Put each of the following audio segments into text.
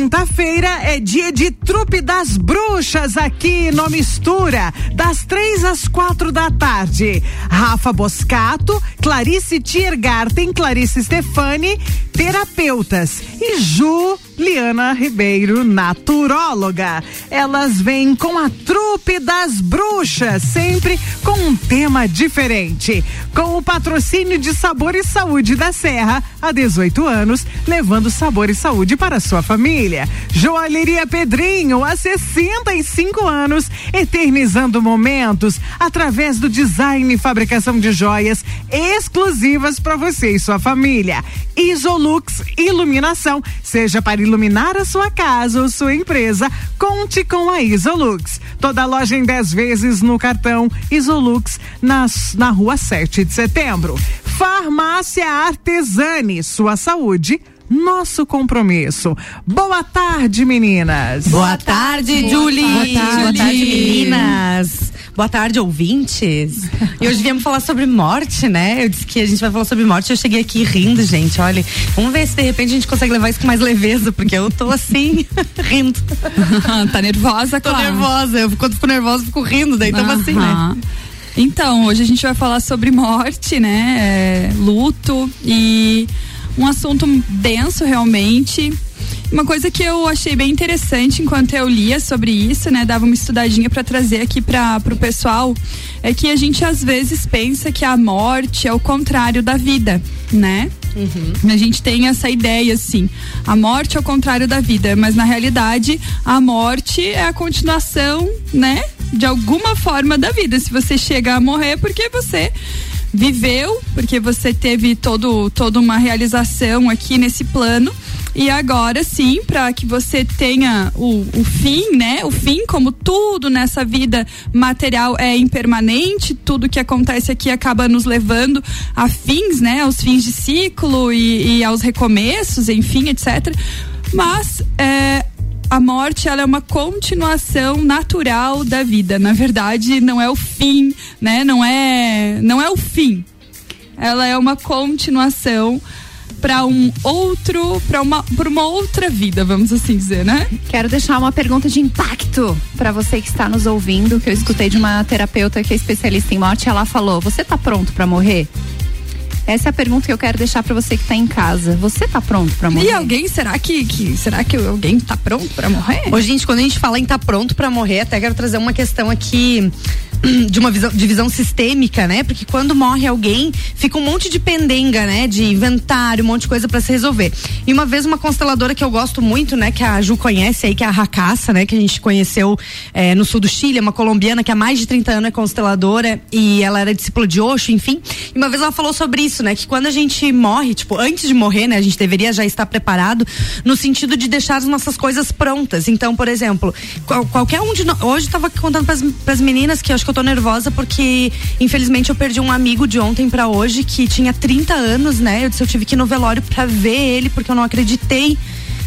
Quinta-feira é dia de trupe das bruxas aqui no Mistura, das três às quatro da tarde. Rafa Boscato, Clarice Tiergarten, Clarice Stefani, terapeutas e Ju Liana Ribeiro, naturóloga. Elas vêm com a trupe das bruxas, sempre com um tema diferente. Com o patrocínio de Sabor e Saúde da Serra, há 18 anos, levando sabor e saúde para sua família. Joalheria Pedrinho, há 65 anos, eternizando momentos através do design e fabricação de joias exclusivas para você e sua família. Isolux Iluminação, seja para iluminar a sua casa ou sua empresa, conte com a Isolux. Toda loja em 10 vezes no cartão Isolux nas, na rua 7 de setembro. Farmácia Artesani, sua saúde nosso compromisso. Boa tarde, meninas. Boa tarde, Julie. Boa tarde, Boa tarde meninas. Boa tarde, ouvintes. E hoje viemos falar sobre morte, né? Eu disse que a gente vai falar sobre morte. Eu cheguei aqui rindo, gente. Olha, vamos ver se de repente a gente consegue levar isso com mais leveza, porque eu tô assim, rindo. tá nervosa, Tô nervosa. Eu, quando fico nervosa, fico rindo, daí tamo assim, né? Então, hoje a gente vai falar sobre morte, né? É, luto e um assunto denso realmente. Uma coisa que eu achei bem interessante enquanto eu lia sobre isso, né, dava uma estudadinha para trazer aqui para o pessoal, é que a gente às vezes pensa que a morte é o contrário da vida, né? Uhum. A gente tem essa ideia assim, a morte é o contrário da vida, mas na realidade a morte é a continuação, né, de alguma forma da vida. Se você chega a morrer, porque você viveu, porque você teve todo, toda uma realização aqui nesse plano. E agora sim, para que você tenha o, o fim, né? O fim, como tudo nessa vida material é impermanente, tudo que acontece aqui acaba nos levando a fins, né? Aos fins de ciclo e, e aos recomeços, enfim, etc. Mas é, a morte ela é uma continuação natural da vida. Na verdade, não é o fim, né? Não é, não é o fim. Ela é uma continuação para um outro, para uma, pra uma outra vida, vamos assim dizer, né? Quero deixar uma pergunta de impacto para você que está nos ouvindo, que eu escutei de uma terapeuta que é especialista em morte. Ela falou: Você está pronto para morrer? Essa é a pergunta que eu quero deixar para você que está em casa. Você está pronto para morrer? E alguém, será que, que será que alguém está pronto para morrer? Ô, gente, quando a gente fala em estar tá pronto para morrer, até quero trazer uma questão aqui de uma visão, de visão sistêmica, né? Porque quando morre alguém, fica um monte de pendenga, né? De inventário, um monte de coisa para se resolver. E uma vez uma consteladora que eu gosto muito, né? Que a Ju conhece aí, que é a Racaça, né? Que a gente conheceu é, no sul do Chile, uma colombiana que há mais de 30 anos é consteladora e ela era discípula de Osho, enfim. E uma vez ela falou sobre isso, né? Que quando a gente morre, tipo, antes de morrer, né? A gente deveria já estar preparado no sentido de deixar as nossas coisas prontas. Então, por exemplo, qual, qualquer um de nós. Hoje eu tava contando para as meninas que eu acho que eu tô nervosa porque, infelizmente, eu perdi um amigo de ontem para hoje que tinha 30 anos, né? Eu disse, eu tive que ir no velório para ver ele porque eu não acreditei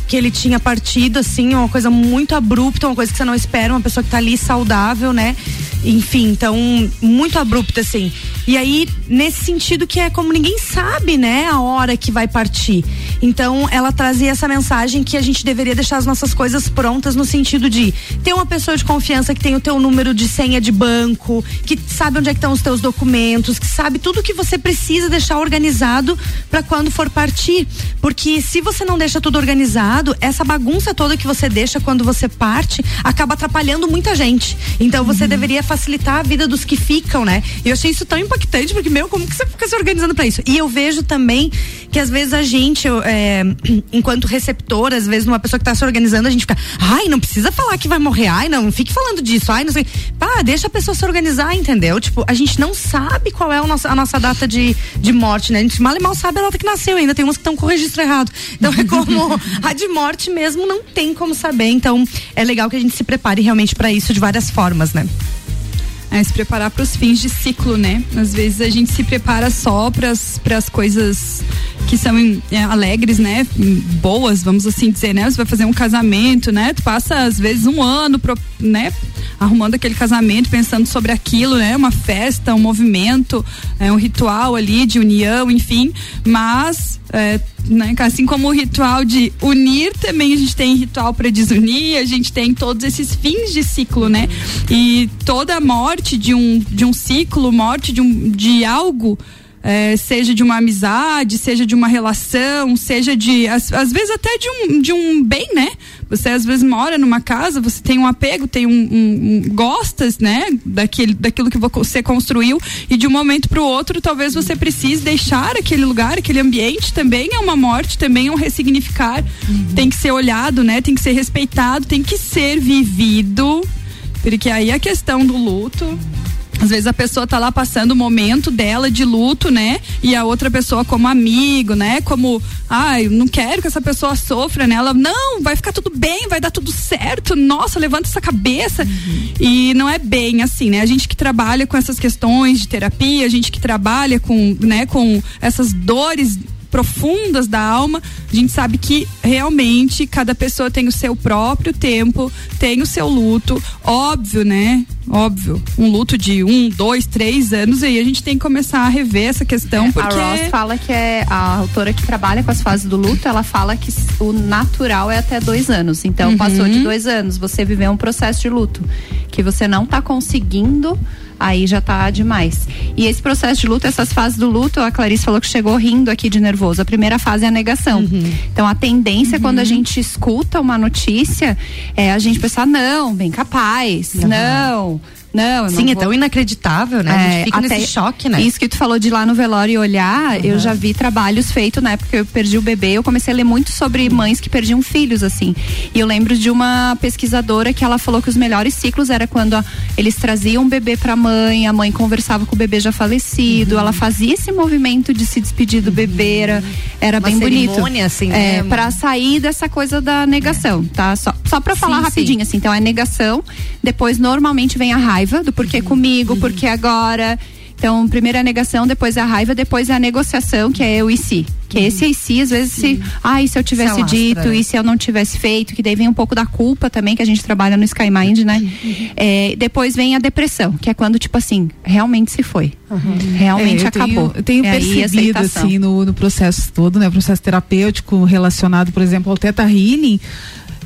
que ele tinha partido, assim, uma coisa muito abrupta, uma coisa que você não espera, uma pessoa que tá ali saudável, né? Enfim, então, muito abrupta, assim. E aí, nesse sentido que é como ninguém sabe, né, a hora que vai partir. Então, ela trazia essa mensagem que a gente deveria deixar as nossas coisas prontas no sentido de ter uma pessoa de confiança que tem o teu número de senha de banco, que sabe onde é que estão os teus documentos, que sabe tudo que você precisa deixar organizado para quando for partir. Porque se você não deixa tudo organizado, essa bagunça toda que você deixa quando você parte acaba atrapalhando muita gente. Então, você uhum. deveria facilitar a vida dos que ficam, né? E eu achei isso tão impactante, porque, meu, como que você fica se organizando para isso? E eu vejo também que às vezes a gente, é, enquanto receptor, às vezes, uma pessoa que tá se organizando, a gente fica, ai, não precisa falar que vai morrer, ai, não, fique falando disso, ai, não sei. Pá, deixa a pessoa se organizar, entendeu? Tipo, a gente não sabe qual é a nossa, a nossa data de, de morte, né? A gente mal e mal sabe a data que nasceu, ainda tem uns que estão com o registro errado. Então é como a de morte mesmo não tem como saber. Então é legal que a gente se prepare realmente para isso de várias formas, né? É, se preparar para os fins de ciclo, né? Às vezes a gente se prepara só para as coisas que são é, alegres, né? Boas, vamos assim dizer, né? Você vai fazer um casamento, né? Tu passa às vezes um ano, pro, né? arrumando aquele casamento, pensando sobre aquilo, né? Uma festa, um movimento, é, um ritual ali de união, enfim. Mas é, né, assim como o ritual de unir, também a gente tem ritual para desunir, a gente tem todos esses fins de ciclo, né? E toda morte de um, de um ciclo, morte de, um, de algo é, seja de uma amizade, seja de uma relação, seja de, às, às, vezes até de um, de um bem, né? Você às vezes mora numa casa, você tem um apego, tem um, um, um gostas, né? Daquele, daquilo que você construiu e de um momento para o outro, talvez você precise deixar aquele lugar, aquele ambiente. Também é uma morte, também é um ressignificar. Uhum. Tem que ser olhado, né? Tem que ser respeitado, tem que ser vivido. Porque aí a questão do luto às vezes a pessoa tá lá passando o momento dela de luto, né? E a outra pessoa como amigo, né? Como, ai, ah, não quero que essa pessoa sofra, né? Ela, não, vai ficar tudo bem, vai dar tudo certo. Nossa, levanta essa cabeça. Uhum. E não é bem assim, né? A gente que trabalha com essas questões de terapia, a gente que trabalha com, né, com essas dores profundas da alma, a gente sabe que realmente cada pessoa tem o seu próprio tempo, tem o seu luto. Óbvio, né? Óbvio. Um luto de um, dois, três anos, aí a gente tem que começar a rever essa questão. É, porque... A Ross fala que é a autora que trabalha com as fases do luto, ela fala que o natural é até dois anos. Então, uhum. passou de dois anos, você viveu um processo de luto que você não está conseguindo aí já tá demais. E esse processo de luto, essas fases do luto, a Clarice falou que chegou rindo aqui de nervoso. A primeira fase é a negação. Uhum. Então a tendência uhum. quando a uhum. gente escuta uma notícia é a gente pensar, não, bem capaz, uhum. não não, Sim, é tão inacreditável, né? É, a gente é, fica nesse choque, né? Isso que tu falou de ir lá no velório e olhar, uhum. eu já vi trabalhos feitos na época que eu perdi o bebê, eu comecei a ler muito sobre mães que perdiam filhos, assim. E eu lembro de uma pesquisadora que ela falou que os melhores ciclos era quando ó, eles traziam o bebê pra mãe, a mãe conversava com o bebê já falecido, uhum. ela fazia esse movimento de se despedir do bebê, era, era uma bem bonito. assim, é, né? Pra sair dessa coisa da negação, tá? Só, só pra falar sim, rapidinho, sim. assim, então é negação, depois normalmente vem a raiva raiva do porquê comigo, porquê agora. Então, primeiro é a negação, depois é a raiva, depois é a negociação, que é o e se. Que uhum. esse e se, às vezes, se, ah, e se eu tivesse se dito, né? e se eu não tivesse feito, que daí vem um pouco da culpa também, que a gente trabalha no Sky Mind, né? Uhum. É, depois vem a depressão, que é quando, tipo assim, realmente se foi. Uhum. Realmente é, eu acabou. Tenho, eu tenho percebido, assim, no, no processo todo, né? Processo terapêutico relacionado, por exemplo, ao Teta Healing,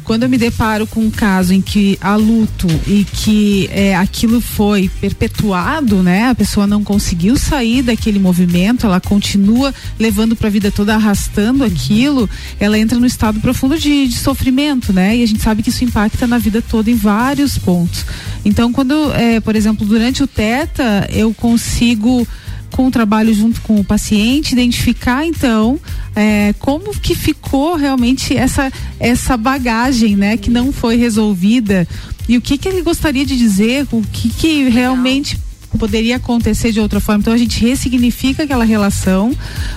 quando eu me deparo com um caso em que há luto e que é, aquilo foi perpetuado, né? A pessoa não conseguiu sair daquele movimento, ela continua levando para a vida toda, arrastando aquilo, ela entra no estado profundo de, de sofrimento, né? E a gente sabe que isso impacta na vida toda em vários pontos. Então, quando, é, por exemplo, durante o TETA, eu consigo com o trabalho junto com o paciente, identificar então é, como que ficou realmente essa, essa bagagem, né, que não foi resolvida e o que que ele gostaria de dizer, o que que realmente poderia acontecer de outra forma. Então a gente ressignifica aquela relação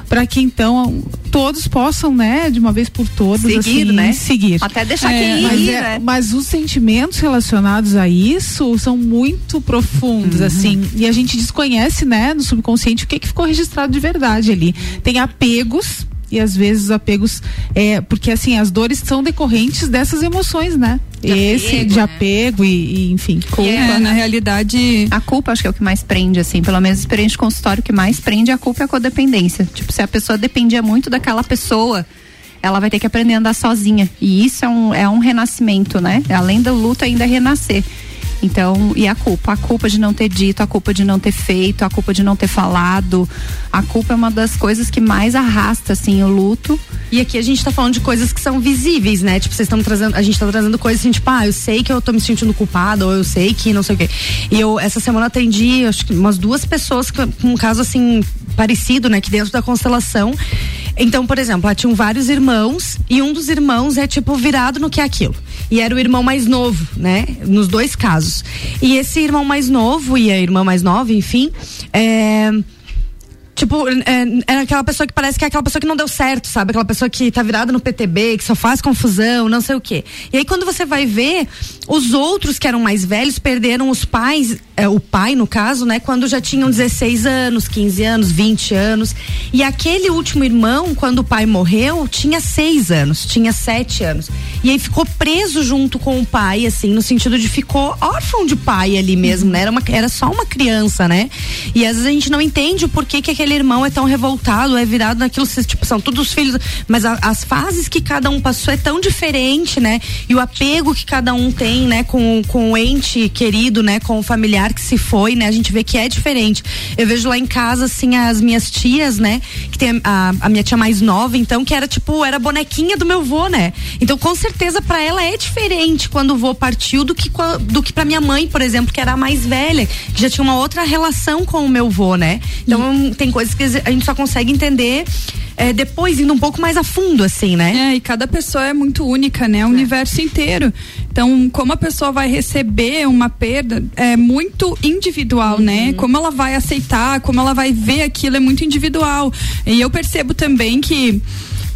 para que então todos possam, né, de uma vez por todas, seguir, assim, né? seguir. Até deixar é, quem mas, ir, é, né? mas os sentimentos relacionados a isso são muito profundos, uhum. assim, e a gente desconhece, né, no subconsciente o que que ficou registrado de verdade ali. Tem apegos e às vezes os apegos é porque assim as dores são decorrentes dessas emoções, né? De Esse apego, de né? apego e, e, enfim culpa. É, na realidade a culpa acho que é o que mais prende assim, pelo menos experiência de consultório o que mais prende é a culpa e a codependência. Tipo se a pessoa dependia muito daquela pessoa ela vai ter que aprender a andar sozinha. E isso é um, é um renascimento, né? Além do luto, ainda é renascer. Então, e a culpa? A culpa de não ter dito, a culpa de não ter feito, a culpa de não ter falado. A culpa é uma das coisas que mais arrasta, assim, o luto. E aqui a gente tá falando de coisas que são visíveis, né? Tipo, vocês estão trazendo, a gente tá trazendo coisas assim, tipo, ah, eu sei que eu tô me sentindo culpada, ou eu sei que não sei o quê. E eu, essa semana, atendi, acho que umas duas pessoas com um caso, assim, parecido, né? Que dentro da constelação. Então, por exemplo, lá tinham vários irmãos e um dos irmãos é tipo virado no que é aquilo. E era o irmão mais novo, né? Nos dois casos. E esse irmão mais novo e a irmã mais nova, enfim, é Tipo, é, é, aquela pessoa que parece que é aquela pessoa que não deu certo, sabe? Aquela pessoa que tá virada no PTB, que só faz confusão, não sei o quê. E aí quando você vai ver, os outros que eram mais velhos perderam os pais, é, o pai no caso, né? Quando já tinham 16 anos, 15 anos, 20 anos. E aquele último irmão, quando o pai morreu, tinha 6 anos, tinha 7 anos. E aí ficou preso junto com o pai, assim, no sentido de ficou órfão de pai ali mesmo, né? Era, uma, era só uma criança, né? E às vezes a gente não entende o porquê que aquele irmão é tão revoltado, é virado naquilo, tipo, são todos os filhos, mas a, as fases que cada um passou é tão diferente, né? E o apego que cada um tem, né, com, com o ente querido, né, com o familiar que se foi, né? A gente vê que é diferente. Eu vejo lá em casa, assim, as minhas tias, né, que tem a, a minha tia mais nova, então, que era tipo, era bonequinha do meu vô, né? Então, com certeza, para ela é diferente quando o vô partiu do que, do que pra minha mãe, por exemplo, que era a mais velha, que já tinha uma outra relação com o meu vô, né? Então, e... tem coisas que a gente só consegue entender é, depois indo um pouco mais a fundo, assim, né? É, e cada pessoa é muito única, né? O é. universo inteiro. Então, como a pessoa vai receber uma perda é muito individual, né? uhum. né? Como ela vai aceitar, como ela vai ver aquilo é muito individual. E eu percebo também que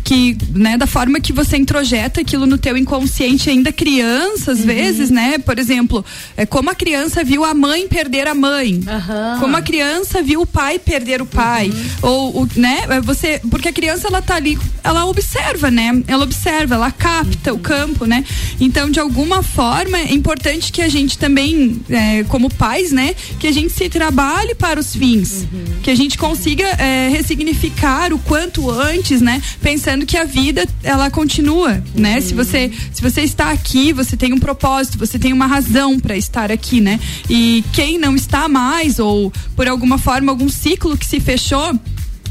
que, né, da forma que você introjeta aquilo no teu inconsciente ainda criança, às uhum. vezes, né? Por exemplo, é como a criança viu a mãe perder a mãe. Uhum. Como a criança viu o pai perder o pai. Uhum. Ou, o, né, é você, porque a criança ela tá ali, ela observa, né? Ela observa, ela capta o campo, né? Então, de alguma forma, é importante que a gente também, é, como pais, né, que a gente se trabalhe para os fins, que a gente consiga é, ressignificar o quanto antes, né? Pensando lembrando que a vida ela continua, né? Se você se você está aqui, você tem um propósito, você tem uma razão para estar aqui, né? E quem não está mais ou por alguma forma algum ciclo que se fechou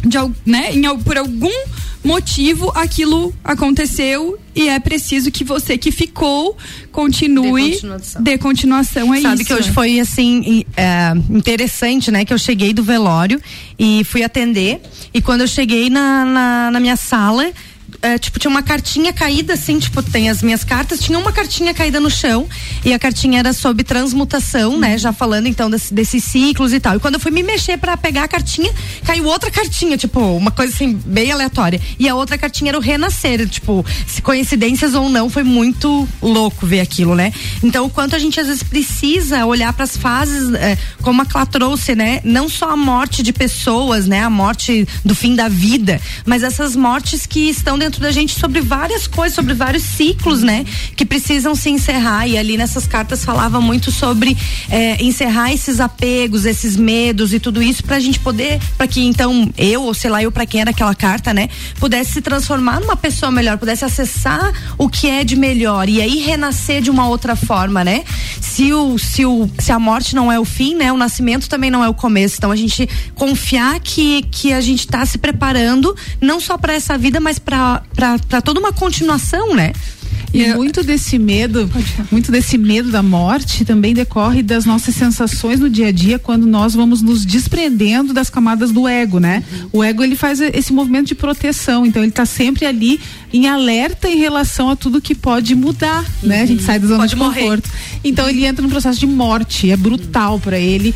de, né, em, por algum motivo aquilo aconteceu e é preciso que você que ficou continue de continuação, de continuação é Sabe isso. que hoje foi assim é, interessante, né? Que eu cheguei do velório e fui atender e quando eu cheguei na, na, na minha sala é, tipo, tinha uma cartinha caída, assim, tipo, tem as minhas cartas, tinha uma cartinha caída no chão e a cartinha era sobre transmutação, né? Já falando então desse, desses ciclos e tal. E quando eu fui me mexer para pegar a cartinha, caiu outra cartinha, tipo, uma coisa assim, bem aleatória. E a outra cartinha era o renascer, tipo, se coincidências ou não, foi muito louco ver aquilo, né? Então, o quanto a gente às vezes precisa olhar para as fases, é, como a Clá trouxe, né? Não só a morte de pessoas, né? A morte do fim da vida, mas essas mortes que estão dentro dentro da gente sobre várias coisas, sobre vários ciclos, né? Que precisam se encerrar. E ali nessas cartas falava muito sobre é, encerrar esses apegos, esses medos e tudo isso pra gente poder, para que então eu, ou sei lá, eu para quem era aquela carta, né? Pudesse se transformar numa pessoa melhor, pudesse acessar o que é de melhor e aí renascer de uma outra forma, né? Se o, se o, se a morte não é o fim, né? O nascimento também não é o começo. Então a gente confiar que, que a gente tá se preparando não só para essa vida, mas para para toda uma continuação, né? E eu... muito desse medo, muito desse medo da morte também decorre das nossas sensações no dia a dia quando nós vamos nos desprendendo das camadas do ego, né? Uhum. O ego ele faz esse movimento de proteção, então ele está sempre ali em alerta em relação a tudo que pode mudar, uhum. né? A gente uhum. sai da zona pode de conforto. Morrer. Então ele entra num processo de morte, é brutal para ele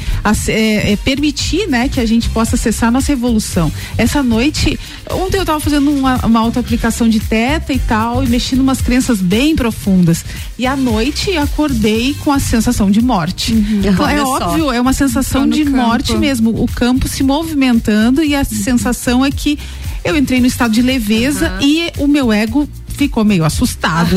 é, é permitir, né, que a gente possa acessar a nossa evolução. Essa noite, ontem eu estava fazendo uma, uma auto-aplicação de teta e tal, e mexendo umas crenças bem profundas. E à noite acordei com a sensação de morte. Uhum. É óbvio, só. é uma sensação de campo. morte mesmo. O campo se movimentando e a uhum. sensação é que eu entrei no estado de leveza uhum. e o meu ego ficou meio assustado.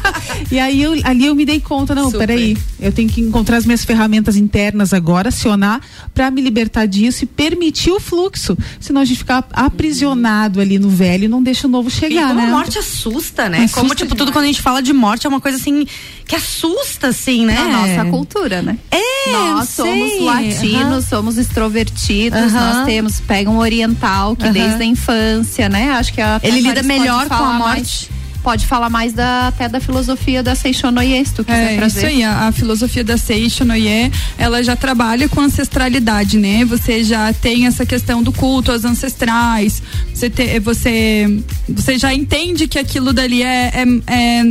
e aí eu, ali eu me dei conta, não, Super. peraí, eu tenho que encontrar as minhas ferramentas internas agora, acionar para me libertar disso e permitir o fluxo. Senão a gente fica aprisionado ali no velho e não deixa o novo chegar, e como né? a morte assusta, né? Assusta como, tipo, demais. tudo quando a gente fala de morte é uma coisa assim que assusta, assim, né? Na nossa cultura, né? É, nós somos latinos, uhum. somos extrovertidos, uhum. nós temos, pega um oriental que uhum. desde a infância, né? Acho que a Ele lida melhor com a morte. Mais pode falar mais da, até da filosofia da Seixonoye, se tu quiser é, trazer. Isso aí, a, a filosofia da Seixonoye, ela já trabalha com ancestralidade, né? Você já tem essa questão do culto aos ancestrais, você, te, você, você já entende que aquilo dali é, é, é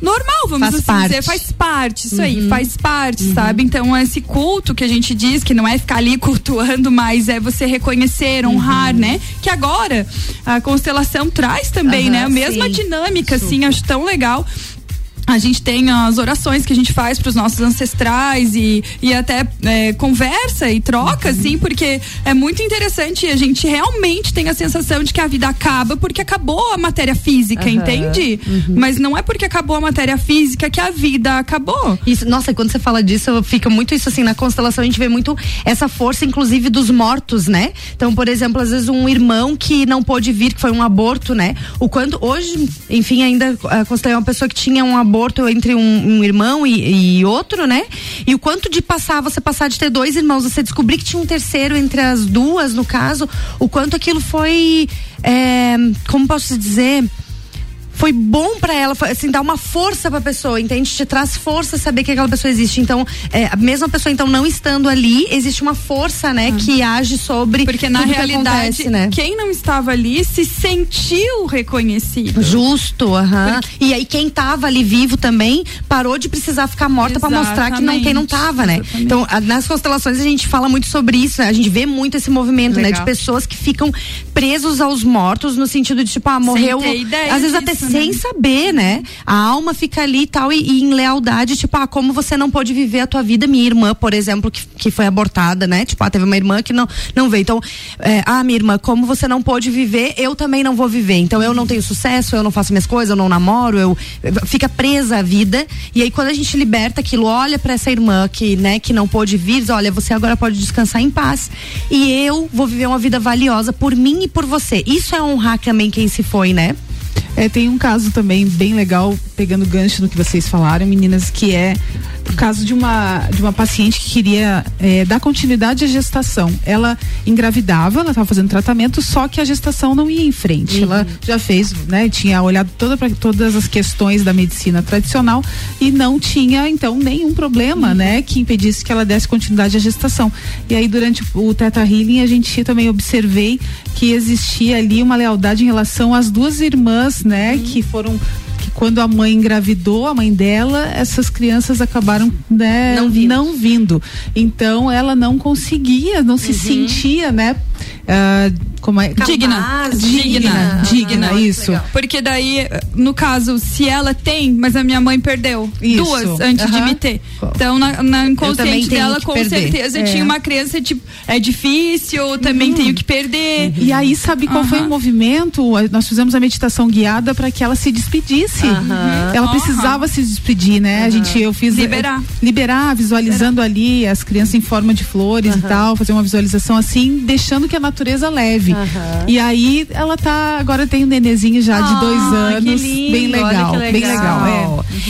normal, vamos faz assim parte. dizer, faz parte, isso uhum. aí, faz parte, uhum. sabe? Então, esse culto que a gente diz, que não é ficar ali cultuando, mas é você reconhecer, honrar, uhum. né? Que agora a constelação traz também, né? A mesma sim. dinâmica, Super. assim, acho tão legal a gente tem as orações que a gente faz para os nossos ancestrais e, e até é, conversa e troca, uhum. assim, porque é muito interessante. A gente realmente tem a sensação de que a vida acaba porque acabou a matéria física, uhum. entende? Uhum. Mas não é porque acabou a matéria física que a vida acabou. Isso, nossa, quando você fala disso, fica muito isso assim, na constelação a gente vê muito essa força, inclusive, dos mortos, né? Então, por exemplo, às vezes um irmão que não pôde vir, que foi um aborto, né? O quanto, hoje, enfim, ainda a constelação é uma pessoa que tinha um aborto aborto entre um, um irmão e, e, outro, né? E o quanto de passar, você passar de ter dois irmãos, você descobrir que tinha um terceiro entre as duas, no caso, o quanto aquilo foi. É, como posso dizer? Foi bom para ela, assim, dar uma força pra pessoa, entende? Te traz força saber que aquela pessoa existe. Então, é, a mesma pessoa, então, não estando ali, existe uma força, né, uhum. que age sobre. Porque na realidade, que acontece, né? quem não estava ali se sentiu reconhecido. Justo, aham. Uhum. Porque... E aí, quem tava ali vivo também parou de precisar ficar morta para mostrar que não, quem não tava, né? Exatamente. Então, a, nas constelações a gente fala muito sobre isso, né? A gente vê muito esse movimento, Legal. né? De pessoas que ficam presos aos mortos, no sentido de, tipo, ah, morreu. Às vezes disso, até sem né? saber, né? A alma fica ali e tal, e, e, em lealdade, tipo, ah, como você não pôde viver a tua vida, minha irmã, por exemplo, que, que foi abortada, né? Tipo, ah, teve uma irmã que não, não veio. Então, é, ah, minha irmã, como você não pôde viver, eu também não vou viver. Então, eu não tenho sucesso, eu não faço minhas coisas, eu não namoro, eu. Fica presa a vida. E aí, quando a gente liberta aquilo, olha para essa irmã que, né, que não pôde vir, diz, olha, você agora pode descansar em paz. E eu vou viver uma vida valiosa por mim e por você. Isso é honrar também quem se foi, né? É, tem um caso também bem legal, pegando gancho no que vocês falaram, meninas, que é o caso de uma, de uma paciente que queria é, dar continuidade à gestação. Ela engravidava, ela estava fazendo tratamento, só que a gestação não ia em frente. Uhum. Ela já fez, né? Tinha olhado toda pra, todas as questões da medicina tradicional e não tinha, então, nenhum problema, uhum. né? Que impedisse que ela desse continuidade à gestação. E aí, durante o Teta Healing, a gente também observei que existia ali uma lealdade em relação às duas irmãs, né? Uhum. Que foram que quando a mãe engravidou, a mãe dela, essas crianças acabaram né, não, vindo. não vindo. Então ela não conseguia, não se uhum. sentia, né? Uh, como é? Digna. Digna. Digna, isso. Porque daí, no caso, se ela tem, mas a minha mãe perdeu isso. duas antes de me ter. Então, na, na inconsciente dela, com perder. certeza, é. tinha uma criança, tipo, é difícil, também uhum. tenho que perder. E aí, sabe qual foi o movimento? Nós fizemos a meditação guiada para que ela se despedisse. Ela precisava se despedir, né? A gente, eu fiz. Liberar. liberar, visualizando liberar. ali as crianças em forma de flores e tal, fazer uma visualização assim, deixando que a natureza leve. Uhum. E aí ela tá, agora tem um nenezinho já de dois ah, anos, bem legal, legal, bem legal. É.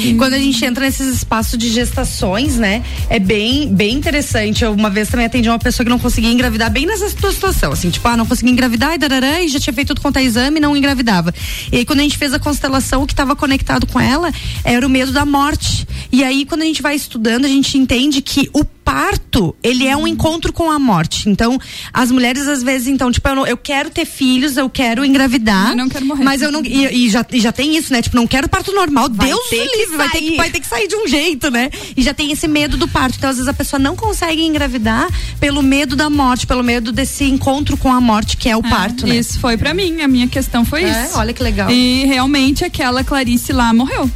Uhum. Quando a gente entra nesses espaços de gestações, né, é bem, bem interessante. Eu uma vez também atendi uma pessoa que não conseguia engravidar bem nessa situação, assim, tipo, ah, não conseguia engravidar e darará, e já tinha feito tudo quanto é exame e não engravidava. E aí quando a gente fez a constelação, o que estava conectado com ela era o medo da morte. E aí quando a gente vai estudando, a gente entende que o parto, ele é um encontro com a morte. Então, as mulheres às vezes, então, tipo, eu, não, eu quero ter filhos, eu quero engravidar. Eu não quero morrer. Mas eu não. E, e já, e já tem isso, né? Tipo, não quero parto normal. Vai Deus ter livre, vai ter, que, vai ter que sair de um jeito, né? E já tem esse medo do parto. Então, às vezes, a pessoa não consegue engravidar pelo medo da morte, pelo medo desse encontro com a morte, que é o é, parto, né? Isso foi para mim, a minha questão foi é, isso. Olha que legal. E realmente aquela Clarice lá morreu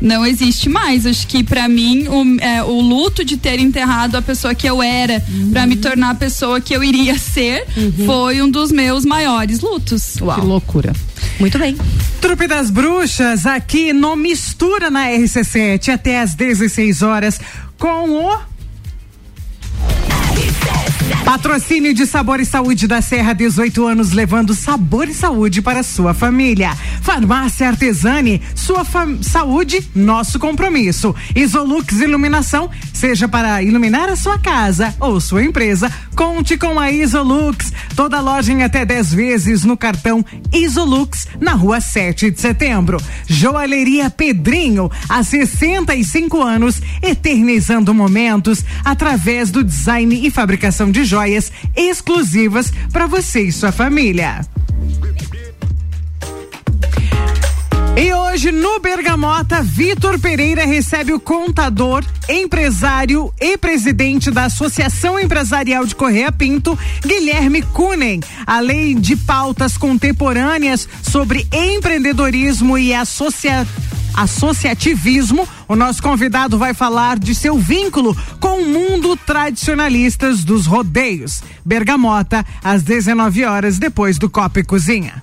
não existe mais. Acho que para mim o, é, o, luto de ter enterrado a pessoa que eu era uhum. para me tornar a pessoa que eu iria ser uhum. foi um dos meus maiores lutos. Uau. Que loucura. Muito bem. Trupe das Bruxas aqui no Mistura na RC7 até às 16 horas com o Patrocínio de Sabor e Saúde da Serra, 18 anos, levando sabor e saúde para sua família. Farmácia Artesani, sua saúde, nosso compromisso. Isolux Iluminação, seja para iluminar a sua casa ou sua empresa, conte com a Isolux. Toda loja em até 10 vezes no cartão Isolux, na rua 7 de setembro. Joalheria Pedrinho, há 65 anos, eternizando momentos através do design e fabricação de joias exclusivas para você e sua família. E hoje no Bergamota, Vitor Pereira recebe o contador, empresário e presidente da Associação Empresarial de Correia Pinto, Guilherme Kunen, além de pautas contemporâneas sobre empreendedorismo e associa associativismo. O nosso convidado vai falar de seu vínculo com o mundo tradicionalistas dos rodeios. Bergamota, às 19 horas, depois do Copa e Cozinha.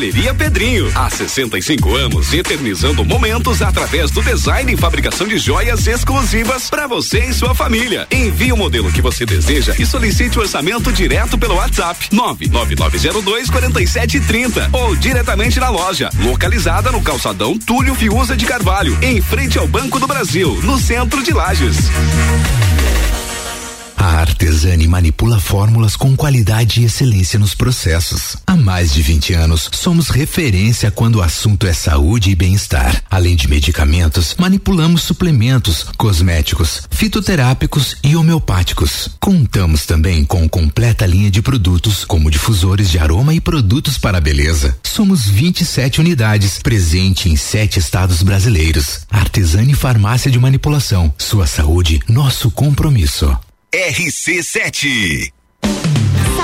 Joalheria Pedrinho. Há 65 anos, eternizando momentos através do design e fabricação de joias exclusivas para você e sua família. Envie o modelo que você deseja e solicite o orçamento direto pelo WhatsApp 99902 4730 ou diretamente na loja, localizada no calçadão Túlio Fiuza de Carvalho, em frente ao Banco do Brasil, no centro de Lages. A Artesani manipula fórmulas com qualidade e excelência nos processos. Há mais de 20 anos, somos referência quando o assunto é saúde e bem-estar. Além de medicamentos, manipulamos suplementos, cosméticos, fitoterápicos e homeopáticos. Contamos também com completa linha de produtos, como difusores de aroma e produtos para a beleza. Somos 27 unidades, presente em sete estados brasileiros. Artesani Farmácia de Manipulação. Sua saúde, nosso compromisso. RC7.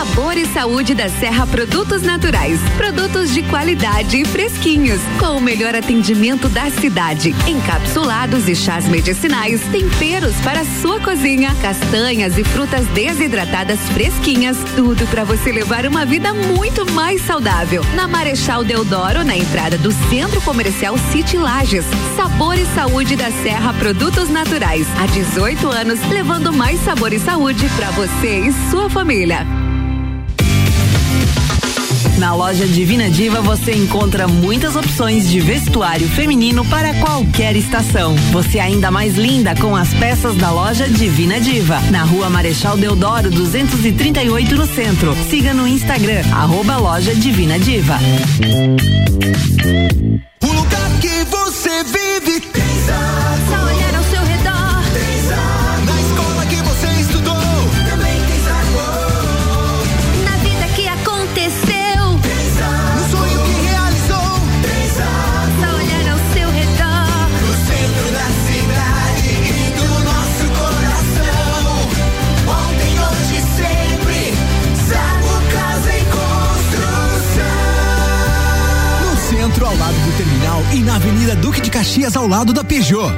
Sabor e saúde da Serra Produtos Naturais. Produtos de qualidade e fresquinhos, com o melhor atendimento da cidade. Encapsulados e chás medicinais, temperos para sua cozinha, castanhas e frutas desidratadas fresquinhas, tudo para você levar uma vida muito mais saudável. Na Marechal Deodoro, na entrada do Centro Comercial City Lages. Sabor e saúde da Serra Produtos Naturais. Há 18 anos, levando mais sabor e saúde para você e sua família. Na loja Divina Diva você encontra muitas opções de vestuário feminino para qualquer estação. Você é ainda mais linda com as peças da loja Divina Diva. Na rua Marechal Deodoro 238 no centro. Siga no Instagram, arroba loja Divina Diva. O lugar que você vive e Caxias, ao lado da Peugeot.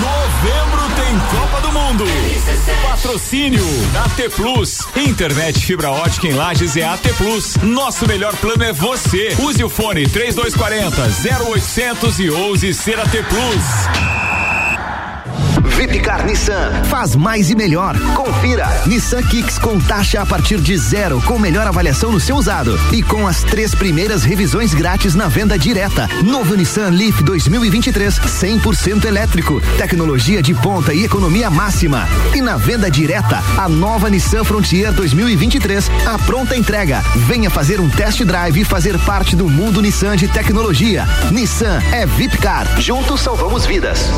Novembro tem Copa do Mundo. Patrocínio AT Plus. Internet fibra ótica em Lages é AT Plus. Nosso melhor plano é você. Use o fone 3240 0800 e ouse ser AT Plus. Vipcar Nissan, faz mais e melhor. Confira. Nissan Kicks com taxa a partir de zero, com melhor avaliação no seu usado e com as três primeiras revisões grátis na venda direta. Novo Nissan Leaf 2023, 100% elétrico, tecnologia de ponta e economia máxima. E na venda direta, a nova Nissan Frontier 2023, a pronta entrega. Venha fazer um test drive e fazer parte do mundo Nissan de tecnologia. Nissan é Vipcar. Juntos salvamos vidas.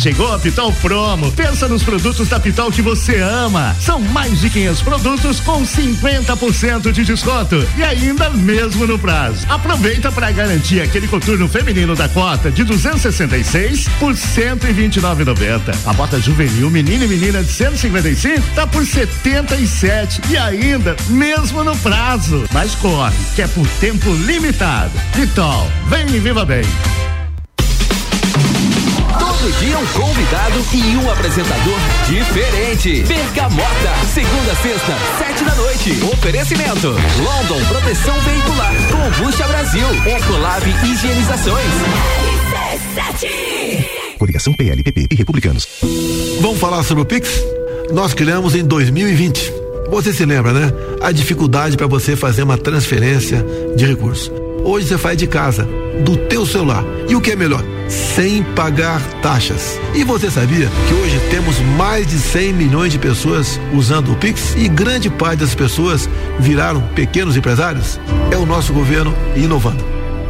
Chegou a Pitol Promo. Pensa nos produtos da Pitol que você ama. São mais de 500 produtos com 50% de desconto e ainda mesmo no prazo. Aproveita para garantir aquele coturno feminino da cota de 266 por 129,90. A bota juvenil menino e menina de 155 tá por 77 e ainda mesmo no prazo. Mas corre, que é por tempo limitado. Pitol, vem e viva bem. Todo dia um convidado e um apresentador diferente. Bergamota, segunda, sexta, sete da noite. Oferecimento: London Proteção Veicular, Combucha Brasil, Ecolab Higienizações. Coligação PLPP e Republicanos. Vamos falar sobre o Pix? Nós criamos em 2020. Você se lembra, né? A dificuldade para você fazer uma transferência de recursos. Hoje você faz de casa, do teu celular. E o que é melhor? Sem pagar taxas. E você sabia que hoje temos mais de 100 milhões de pessoas usando o Pix e grande parte das pessoas viraram pequenos empresários? É o nosso governo inovando.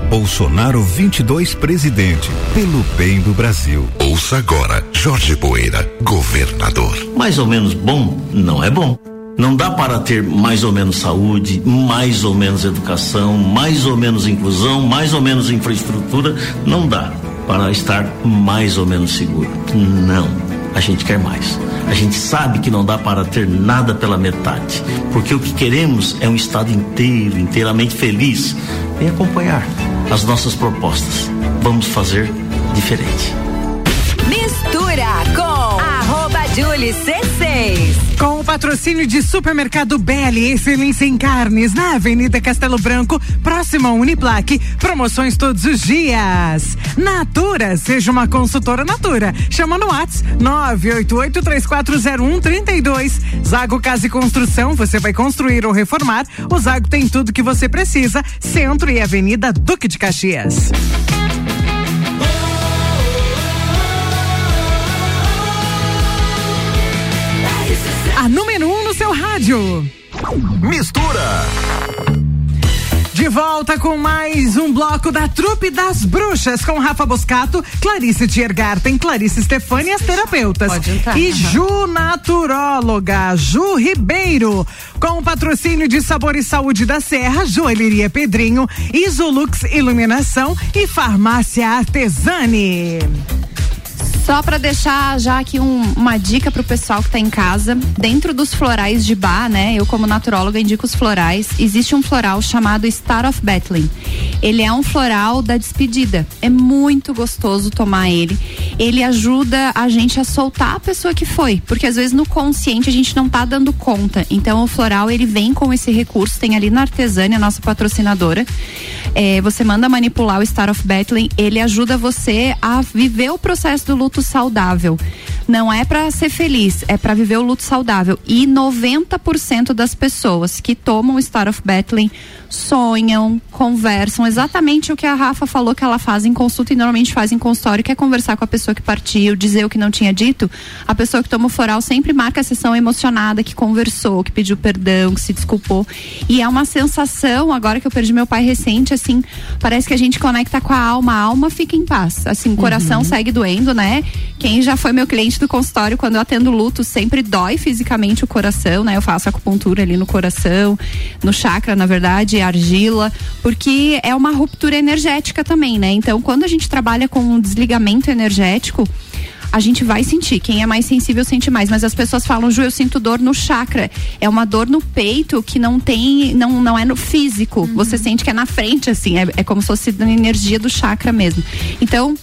Bolsonaro 22 presidente, pelo bem do Brasil. Ouça agora Jorge Poeira, governador. Mais ou menos bom não é bom. Não dá para ter mais ou menos saúde, mais ou menos educação, mais ou menos inclusão, mais ou menos infraestrutura. Não dá para estar mais ou menos seguro. Não. A gente quer mais. A gente sabe que não dá para ter nada pela metade. Porque o que queremos é um Estado inteiro, inteiramente feliz. Vem acompanhar as nossas propostas. Vamos fazer diferente. Mistura com arroba Julie C6. Patrocínio de Supermercado Belli, excelência em carnes, na Avenida Castelo Branco, próximo ao Uniplaque. Promoções todos os dias. Natura, seja uma consultora Natura. Chama no Whats 988-3401-32. Zago Casa e Construção, você vai construir ou reformar. O Zago tem tudo que você precisa. Centro e Avenida Duque de Caxias. Rádio. Mistura. De volta com mais um bloco da Trupe das Bruxas com Rafa Boscato, Clarice Tiergarten, Clarice Stefani as terapeutas. entrar, e uhum. Ju Naturóloga, Ju Ribeiro. Com o patrocínio de Sabor e Saúde da Serra, Joalheria Pedrinho, Isolux Iluminação e Farmácia Artesani. Só para deixar já aqui um- uma dica pro pessoal que tá em casa, dentro dos florais de bar, né? Eu como naturóloga indico os florais. Existe um floral chamado Star of Bethlehem. Ele é um floral da despedida. É muito gostoso tomar ele. Ele ajuda a gente a soltar a pessoa que foi, porque às vezes no consciente a gente não tá dando conta. Então o floral ele vem com esse recurso, tem ali na Artesânia, nossa patrocinadora. É, você manda manipular o Star of Bethlehem, ele ajuda você a viver o processo do luto saudável. Não é para ser feliz, é para viver o luto saudável. E 90% das pessoas que tomam o Star of Bethlehem sonham, conversam exatamente o que a Rafa falou que ela faz em consulta e normalmente faz em consultório, que é conversar com a pessoa que partiu, dizer o que não tinha dito. A pessoa que toma o floral sempre marca a sessão emocionada, que conversou, que pediu perdão, que se desculpou. E é uma sensação, agora que eu perdi meu pai recente, assim, parece que a gente conecta com a alma, a alma fica em paz. Assim, o coração segue doendo, né? Quem já foi meu cliente do consultório, quando eu atendo luto, sempre dói fisicamente o coração, né? Eu faço acupuntura ali no coração, no chakra, na verdade, argila, porque é uma ruptura energética também, né? Então, quando a gente trabalha com um desligamento energético, a gente vai sentir. Quem é mais sensível sente mais. Mas as pessoas falam, Ju, eu sinto dor no chakra. É uma dor no peito que não tem, não, não é no físico. Você sente que é na frente, assim. É, é como se fosse na energia do chakra mesmo. Então,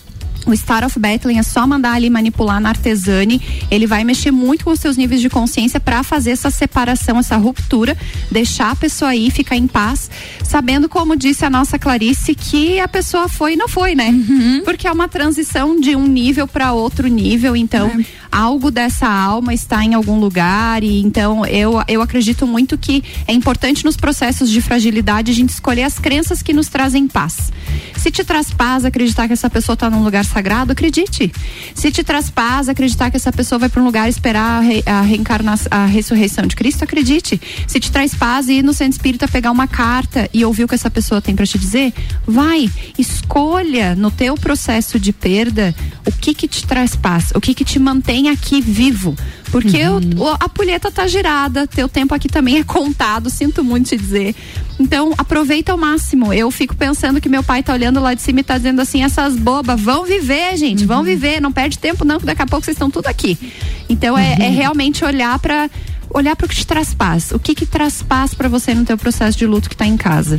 O Star of Bethlehem é só mandar ali manipular na Artesani. Ele vai mexer muito com os seus níveis de consciência para fazer essa separação, essa ruptura, deixar a pessoa aí ficar em paz, sabendo, como disse a nossa Clarice, que a pessoa foi e não foi, né? Uhum. Porque é uma transição de um nível para outro nível. Então, é. Algo dessa alma está em algum lugar. E então, eu, eu acredito muito que é importante nos processos de fragilidade a gente escolher as crenças que nos trazem paz. Se te traz paz acreditar que essa pessoa está num lugar sagrado, acredite. Se te traz paz, acreditar que essa pessoa vai para um lugar esperar a, re, a reencarnação, a ressurreição de Cristo, acredite. Se te traz paz ir no centro espírita pegar uma carta e ouvir o que essa pessoa tem para te dizer, vai, escolha no teu processo de perda o que que te traz paz, o que que te mantém aqui vivo. Porque uhum. o, a pulheta tá girada, teu tempo aqui também é contado, sinto muito te dizer. Então, aproveita ao máximo. Eu fico pensando que meu pai tá olhando lá de cima e tá dizendo assim: essas bobas, vão viver, gente, uhum. vão viver, não perde tempo, não, que daqui a pouco vocês estão tudo aqui. Então, é, é uhum. é realmente olhar para olhar para o que te traz paz. O que que traz paz para você no teu processo de luto que está em casa?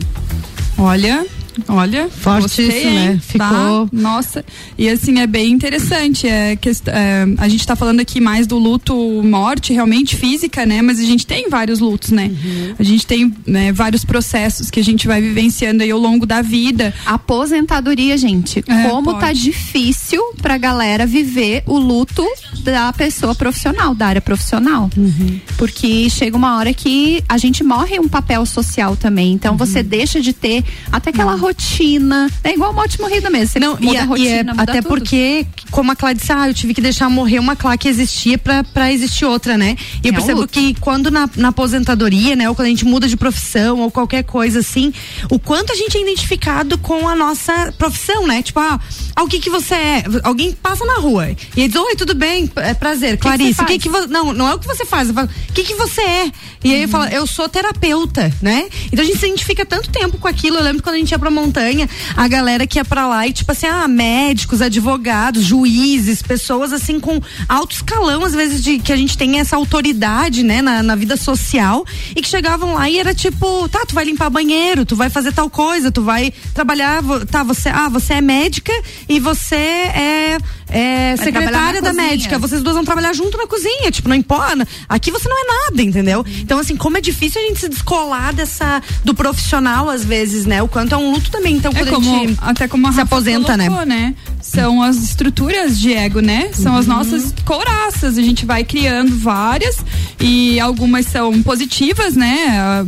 Olha, Olha, forte gostei, isso, né? Ficou. Tá? Nossa. E assim, é bem interessante. É, que, é, a gente está falando aqui mais do luto morte, realmente física, né? Mas a gente tem vários lutos, né? Uhum. A gente tem né, vários processos que a gente vai vivenciando aí ao longo da vida. Aposentadoria, gente. É, como tá pode. tá difícil pra galera viver o luto da pessoa profissional, da área profissional. Uhum. Porque chega uma hora que a gente morre um papel social também. Então uhum. você deixa de ter até aquela uhum rotina. É igual morte morrida mesmo. Você não, muda e, a, rotina, e é, até tudo. porque, como a Cláudia disse, ah, eu tive que deixar morrer uma Clá que existia pra, pra existir outra, né? E é eu percebo que quando na, na aposentadoria, né, ou quando a gente muda de profissão ou qualquer coisa assim, o quanto a gente é identificado com a nossa profissão, né? Tipo, ah, ah o que que você é? Alguém passa na rua e diz, oi, tudo bem, é prazer, Clarice, o que que, você Não, não é o que você faz, o que que você é? E aí eu falo, eu sou terapeuta, né? Então a gente se identifica tanto tempo com aquilo. Eu lembro quando a gente ia pra montanha, a galera que ia pra lá e tipo assim, ah, médicos, advogados, juízes, pessoas assim com alto escalão, às vezes, de que a gente tem essa autoridade, né, na, na vida social e que chegavam lá e era tipo, tá, tu vai limpar banheiro, tu vai fazer tal coisa, tu vai trabalhar, tá, você, ah, você é médica e você é é, secretária da médica, vocês duas vão trabalhar junto na cozinha, tipo, não importa. Aqui você não é nada, entendeu? Então, assim, como é difícil a gente se descolar dessa do profissional, às vezes, né? O quanto é um luto também. Então, é como, gente até como a se aposenta, né? colocou, né? né? São as estruturas de ego, né? São uhum. as nossas couraças. A gente vai criando várias e algumas são positivas, né?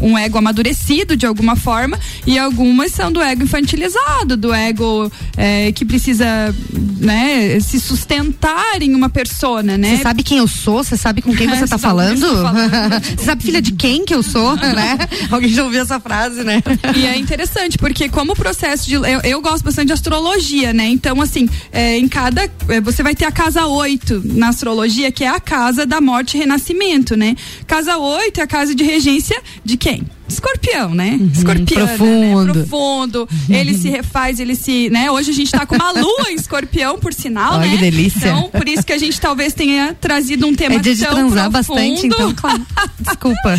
Um ego amadurecido de alguma forma e algumas são do ego infantilizado, do ego é, que precisa, né? Né, se sustentar em uma persona, né? Você sabe quem eu sou? Você sabe com quem você está falando? Você sabe filha de quem que eu sou, né? Alguém já ouviu essa frase, né? E é interessante, porque como o processo de. Eu, eu gosto bastante de astrologia, né? Então, assim, é, em cada. É, você vai ter a casa 8 na astrologia, que é a casa da morte e renascimento, né? Casa 8 é a casa de regência de quem? Escorpião, né? Uhum, escorpião, né? profundo. Né? Profundo. Uhum. Ele se refaz, ele se, né? Hoje a gente tá com uma lua em escorpião, por sinal, Olha né? Que delícia. Então, por isso que a gente talvez tenha trazido um tema é dia de tão transar profundo. bastante, então, claro. Desculpa.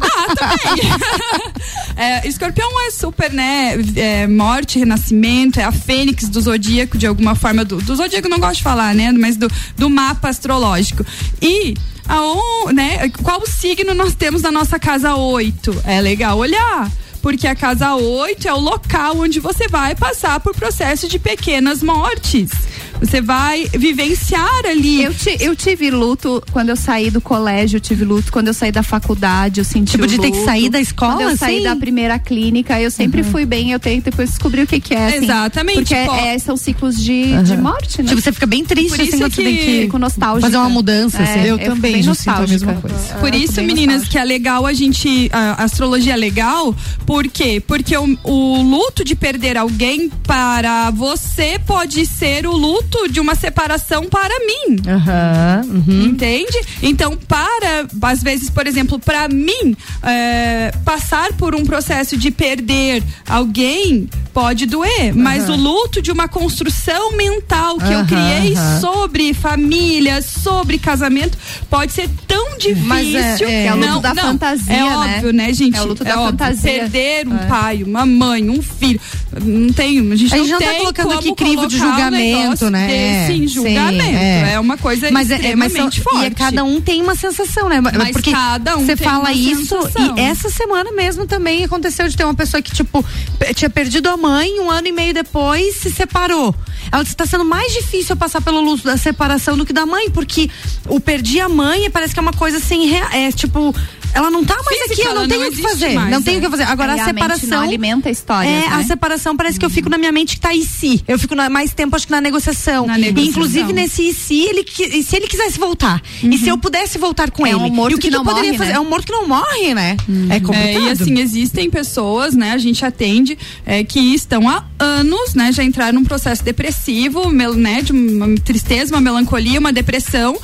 ah, também. é, escorpião é super, né? É, morte, renascimento, é a fênix do zodíaco, de alguma forma. Do, do zodíaco não gosto de falar, né? Mas do, do mapa astrológico. E aon, né, qual signo nós temos na nossa casa 8? É legal olhar porque a casa 8 é o local onde você vai passar por processo de pequenas mortes. Você vai vivenciar ali. Eu, eu tive luto quando eu saí do colégio, eu tive luto quando eu saí da faculdade, eu senti Tipo, de luto. ter que sair da escola? Quando eu saí assim? da primeira clínica, eu sempre uhum. fui bem, eu tenho depois descobri o que que é. Assim, Exatamente. Porque tipo, é, são ciclos de, uhum. de morte, né? Tipo, você fica bem triste, Por assim, assim, que... tem que nostálgica. fazer uma mudança, assim. É, eu, eu também, eu sinto a mesma coisa. Por isso, meninas, que é legal a gente, a astrologia é legal, por quê? Porque o, o luto de perder alguém para você pode ser o luto de uma separação para mim. Uhum, uhum. Entende? Então, para, às vezes, por exemplo, para mim, é, passar por um processo de perder alguém pode doer, uhum. mas o luto de uma construção mental que eu criei sobre família, sobre casamento, pode ser tão difícil. Mas é- é- É o luto não, da não, fantasia, é né? óbvio, né, gente? É o luto É da óbvio, fantasia. Perder um É. pai, uma mãe, um filho. Não tem, a gente A não gente não tá tem colocando aqui crivo de julgamento, negócio né? Desse em Sim, julgamento. é. é. uma coisa mas é, é, mas extremamente são- forte. E é, cada um tem uma sensação, né? Mas Porque cada um você fala uma isso sensação. e essa semana mesmo também aconteceu de ter uma pessoa que, tipo, tinha perdido a mãe, um ano e meio depois se separou. Ela disse, tá sendo mais difícil eu passar pelo luto da separação do que da mãe, porque o perdi a mãe parece que é uma coisa assim, é tipo, ela não tá mais Física, aqui, eu ela não tenho o que fazer. mais, não tenho o é. que fazer. Agora Aí a a mente separação. não alimenta histórias, É, a né? separação parece que eu fico na minha mente que tá e se. Eu fico na- mais tempo, acho que na negociação. Na E, negociação. inclusive, nesse e se ele, e se ele quisesse voltar. E se eu pudesse voltar com É ele. um morto e o que, que que não eu poderia morre, fazer? né? É um morto que não morre, né? É complicado. É, e assim, existem pessoas, né, a gente atende, é, que estão há anos, né, já entraram num processo depressivo, mel, né, de uma tristeza, uma melancolia, uma depressão,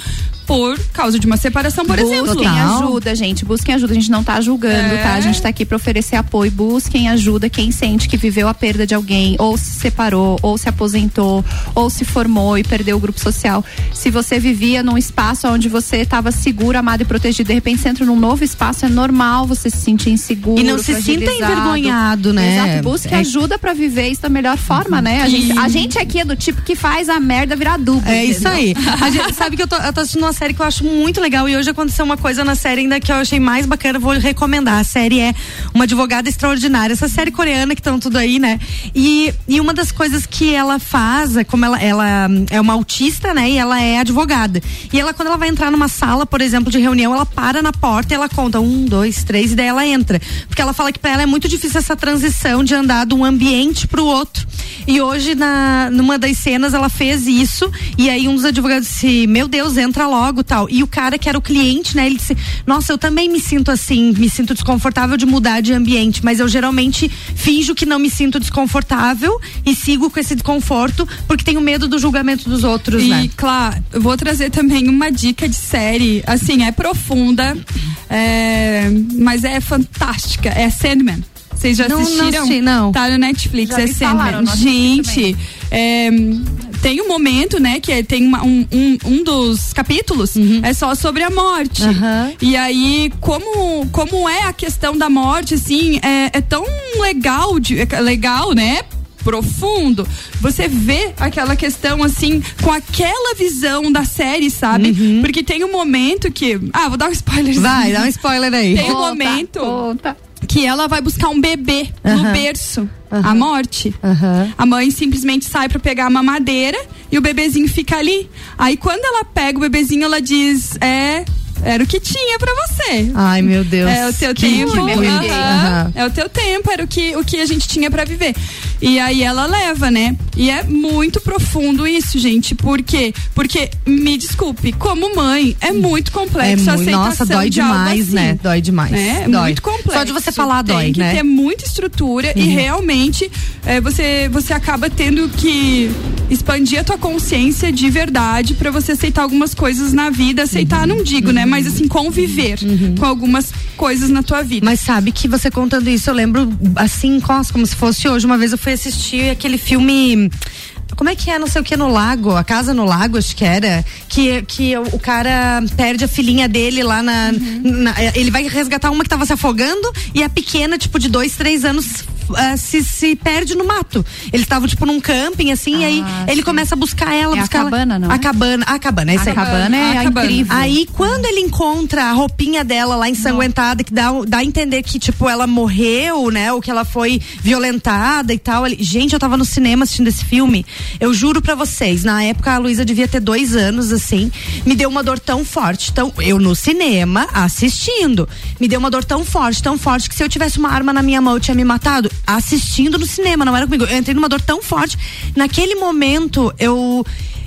por causa de uma separação, por exemplo. Busquem ajuda, gente. Busquem ajuda. A gente não tá julgando, É. tá? A gente tá aqui pra oferecer apoio. Busquem ajuda. Quem sente que viveu a perda de alguém, ou se separou, ou se aposentou, ou se formou e perdeu o grupo social. Se você vivia num espaço onde você estava seguro, amado e protegido, de repente você entra num novo espaço, é normal você se sentir inseguro. E não se sinta envergonhado, né? Exato. Busque É. ajuda pra viver isso da melhor forma, né? A gente, a gente aqui é do tipo que faz a merda virar dupla. É isso aí. entendeu? A gente sabe que eu tô, eu tô assistindo uma série que eu acho muito legal e hoje aconteceu uma coisa na série ainda que eu achei mais bacana, vou recomendar. A série é Uma Advogada Extraordinária, essa série coreana que estão tudo aí, né? E, e uma das coisas que ela faz, é como ela, ela é uma autista, né? E ela é advogada. E ela, quando ela vai entrar numa sala, por exemplo, de reunião, ela para na porta e ela conta um, dois, três, e daí ela entra. Porque ela fala que pra ela é muito difícil essa transição de andar de um ambiente pro outro. E hoje, na, numa das cenas, ela fez isso. E aí um dos advogados disse, meu Deus, entra logo tal. E o cara que era o cliente, né? Ele disse, nossa, eu também me sinto assim, me sinto desconfortável de mudar de ambiente, mas eu geralmente finjo que não me sinto desconfortável e sigo com esse desconforto porque tenho medo do julgamento dos outros, e, né? claro, eu vou trazer também uma dica de série, assim, é profunda, é, mas é fantástica, é Sandman. Vocês já Não, não assistiram? assisti, não. Tá no Netflix, Já é Sandman. não Gente, é, tem um momento, né, que é- tem uma- um, um, um dos capítulos é só sobre a morte. Aham. E aí, como, como é a questão da morte, assim, é, é tão legal, de, é legal, né? profundo, você vê aquela questão assim, com aquela visão da série, sabe? Porque tem um momento que. Ah, vou dar um spoiler. Uhum. Vai, dá um spoiler aí. Tem um Conta, momento conta. que ela vai buscar um bebê no Aham. Berço. A morte. Aham. A mãe simplesmente sai pra pegar a mamadeira e o bebezinho fica ali. Aí quando ela pega o bebezinho, ela diz: É. Era o que tinha pra você. Ai, meu Deus. É o teu Que tempo. ruim. aham. Aham. É o teu tempo, era o que, o que a gente tinha pra viver. E aí ela leva, né? E é muito profundo isso, gente. Por quê? Porque, me desculpe, como mãe, é muito É complexo a muito, nossa, dói de demais, assim. né? Dói demais. É, dói. muito complexo. Só de você falar Tem dói, que né? ter muita estrutura e Uhum. realmente é, você, você acaba tendo que expandir a tua consciência de verdade pra você aceitar algumas coisas na vida. Aceitar, Uhum. não digo, né? Mas assim, conviver com algumas coisas na tua vida. Mas sabe que você contando isso, eu lembro assim, como se fosse hoje. Uma vez eu fui assistir aquele filme. Como é que é, não sei o que, no lago? A casa no lago, acho que era. Que, que o, cara perde a filhinha dele lá na, na- Ele vai resgatar uma que tava se afogando e a pequena, tipo, de dois, três anos. ah, se, se perde no mato. Eles estavam, tipo, num camping, assim, e aí ele começa a buscar ela, É a buscar ela- cabana, não A é? cabana, a cabana, esse A aí. cabana é A cabana. incrível. Aí, quando ele encontra a roupinha dela lá ensanguentada, que dá, dá a entender que, tipo, ela morreu, né? Ou que ela foi violentada e tal. Ele- Gente, eu tava no cinema assistindo esse filme. Eu juro pra vocês, na época a Luísa devia ter dois anos, assim. Me deu uma dor tão forte. Então, eu no cinema, assistindo. Me deu uma dor tão forte, tão forte, que se eu tivesse uma arma na minha mão, eu tinha me matado. Assistindo no cinema, não era comigo. Eu entrei numa dor tão forte. Naquele momento, eu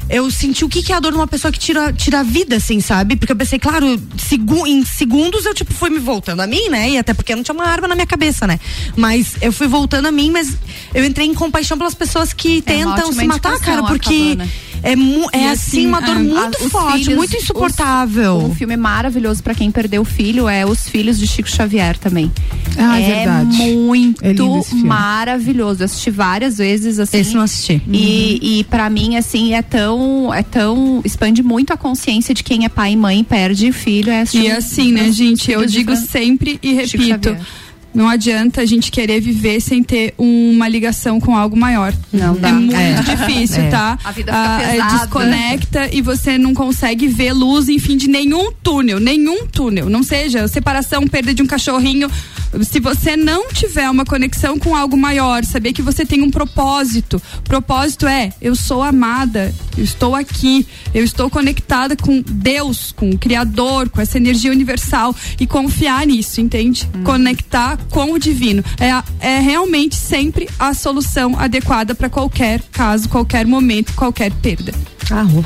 eu senti o que, que é a dor de uma pessoa que tira, tira a vida, assim, sabe? Porque eu pensei, claro, segu- em segundos eu, tipo, fui me voltando a mim, né? E até porque não tinha uma arma na minha cabeça, né? Mas eu fui voltando a mim, mas eu entrei em compaixão pelas pessoas que É tentam se matar, cara, a porque cabana. é, é assim, assim, uma dor ah, muito Os forte, filhos- muito insuportável. os- um filme maravilhoso pra quem perdeu o filho é Os Filhos de Chico Xavier também. Ah, é é verdade. muito É maravilhoso. Eu assisti várias vezes assim. Esse não assisti. E, e para mim assim é tão tão, é tão. expande muito a consciência de quem é pai e mãe, perde filho. É e assim, né, gente? Eu digo sempre e repito não adianta a gente querer viver sem ter uma ligação com algo maior. Não dá. É muito é. difícil, é. tá? A vida fica ah, é, pesada. desconecta e você não consegue ver luz em fim de nenhum túnel, nenhum túnel. Não seja separação, perda de um cachorrinho. Se você não tiver uma conexão com algo maior, saber que você tem um propósito. Propósito é, eu sou amada, eu estou aqui, eu estou conectada com Deus, com o Criador, com essa energia universal e confiar nisso, entende? Hum. Conectar com o divino. É, é realmente sempre a solução adequada para qualquer caso, qualquer momento, qualquer perda. Arro.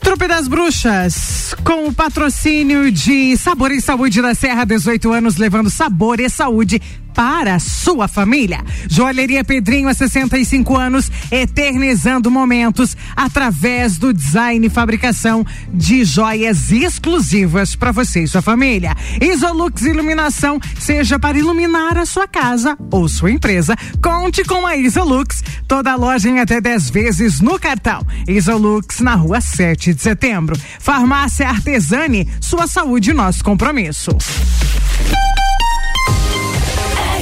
Trupe das Bruxas, com o patrocínio de Sabor e Saúde da Serra, 18 anos, levando sabor e saúde para a sua família. Joalheria Pedrinho há 65 anos, eternizando momentos através do design e fabricação de joias exclusivas para você e sua família. Isolux Iluminação, seja para iluminar a sua casa ou sua empresa, conte com a Isolux. Toda loja em até 10 vezes no cartão. Isolux na rua 7 de setembro. Farmácia Artesani, sua saúde nosso compromisso.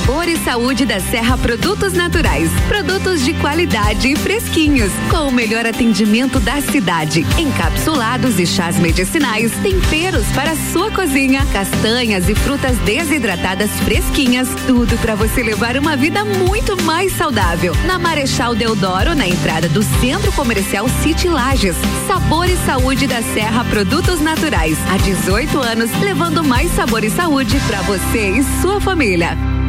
Sabor e Saúde da Serra Produtos Naturais. Produtos de qualidade e fresquinhos, com o melhor atendimento da cidade. Encapsulados e chás medicinais, temperos para sua cozinha, castanhas e frutas desidratadas fresquinhas, tudo para você levar uma vida muito mais saudável. Na Marechal Deodoro, na entrada do Centro Comercial City Lages. Sabor e Saúde da Serra Produtos Naturais. Há 18 anos, levando mais sabor e saúde para você e sua família.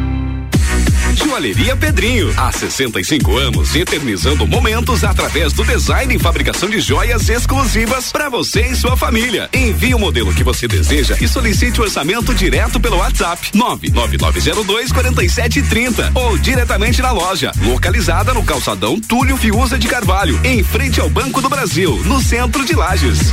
Joalheria Pedrinho, há 65 anos, eternizando momentos através do design e fabricação de joias exclusivas para você e sua família. Envie o modelo que você deseja e solicite o orçamento direto pelo WhatsApp 99902 4730 ou diretamente na loja, localizada no calçadão Túlio Fiuza de Carvalho, em frente ao Banco do Brasil, no centro de Lages.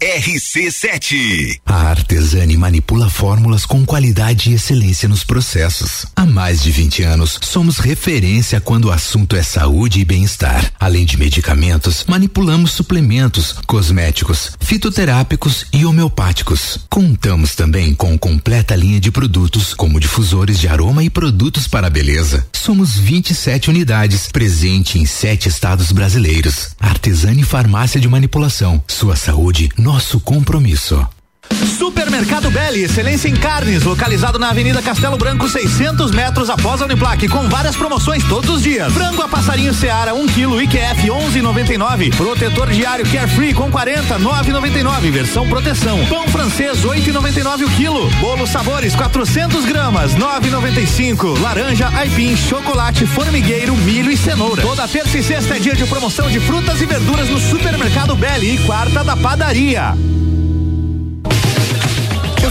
RC7. A Artesani manipula fórmulas com qualidade e excelência nos processos. Há mais de 20 anos, somos referência quando o assunto é saúde e bem-estar. Além de medicamentos, manipulamos suplementos, cosméticos, fitoterápicos e homeopáticos. Contamos também com completa linha de produtos, como difusores de aroma e produtos para a beleza. Somos 27 unidades, presente em sete estados brasileiros. Artesani Farmácia de Manipulação. Sua saúde, nosso nosso compromisso. Supermercado Belli, excelência em carnes, localizado na Avenida Castelo Branco, 600 metros após a Uniplaque, com várias promoções todos os dias. Frango a passarinho Seara, 1 um kg, IQF 11,99. Protetor diário Carefree com 40, 9,99. Versão proteção. Pão francês, 8,99 o quilo. Bolo sabores, 400 gramas, 9,95. Laranja, aipim, chocolate, formigueiro, milho e cenoura. Toda terça e sexta é dia de promoção de frutas e verduras no Supermercado Belli e quarta da padaria.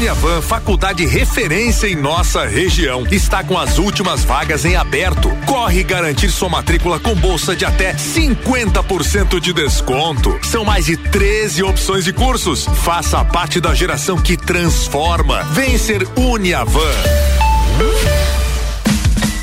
Uniavan, faculdade referência em nossa região, está com as últimas vagas em aberto. Corre garantir sua matrícula com bolsa de até 50% de desconto. São mais de 13 opções de cursos. Faça parte da geração que transforma. Vem ser Uniavan.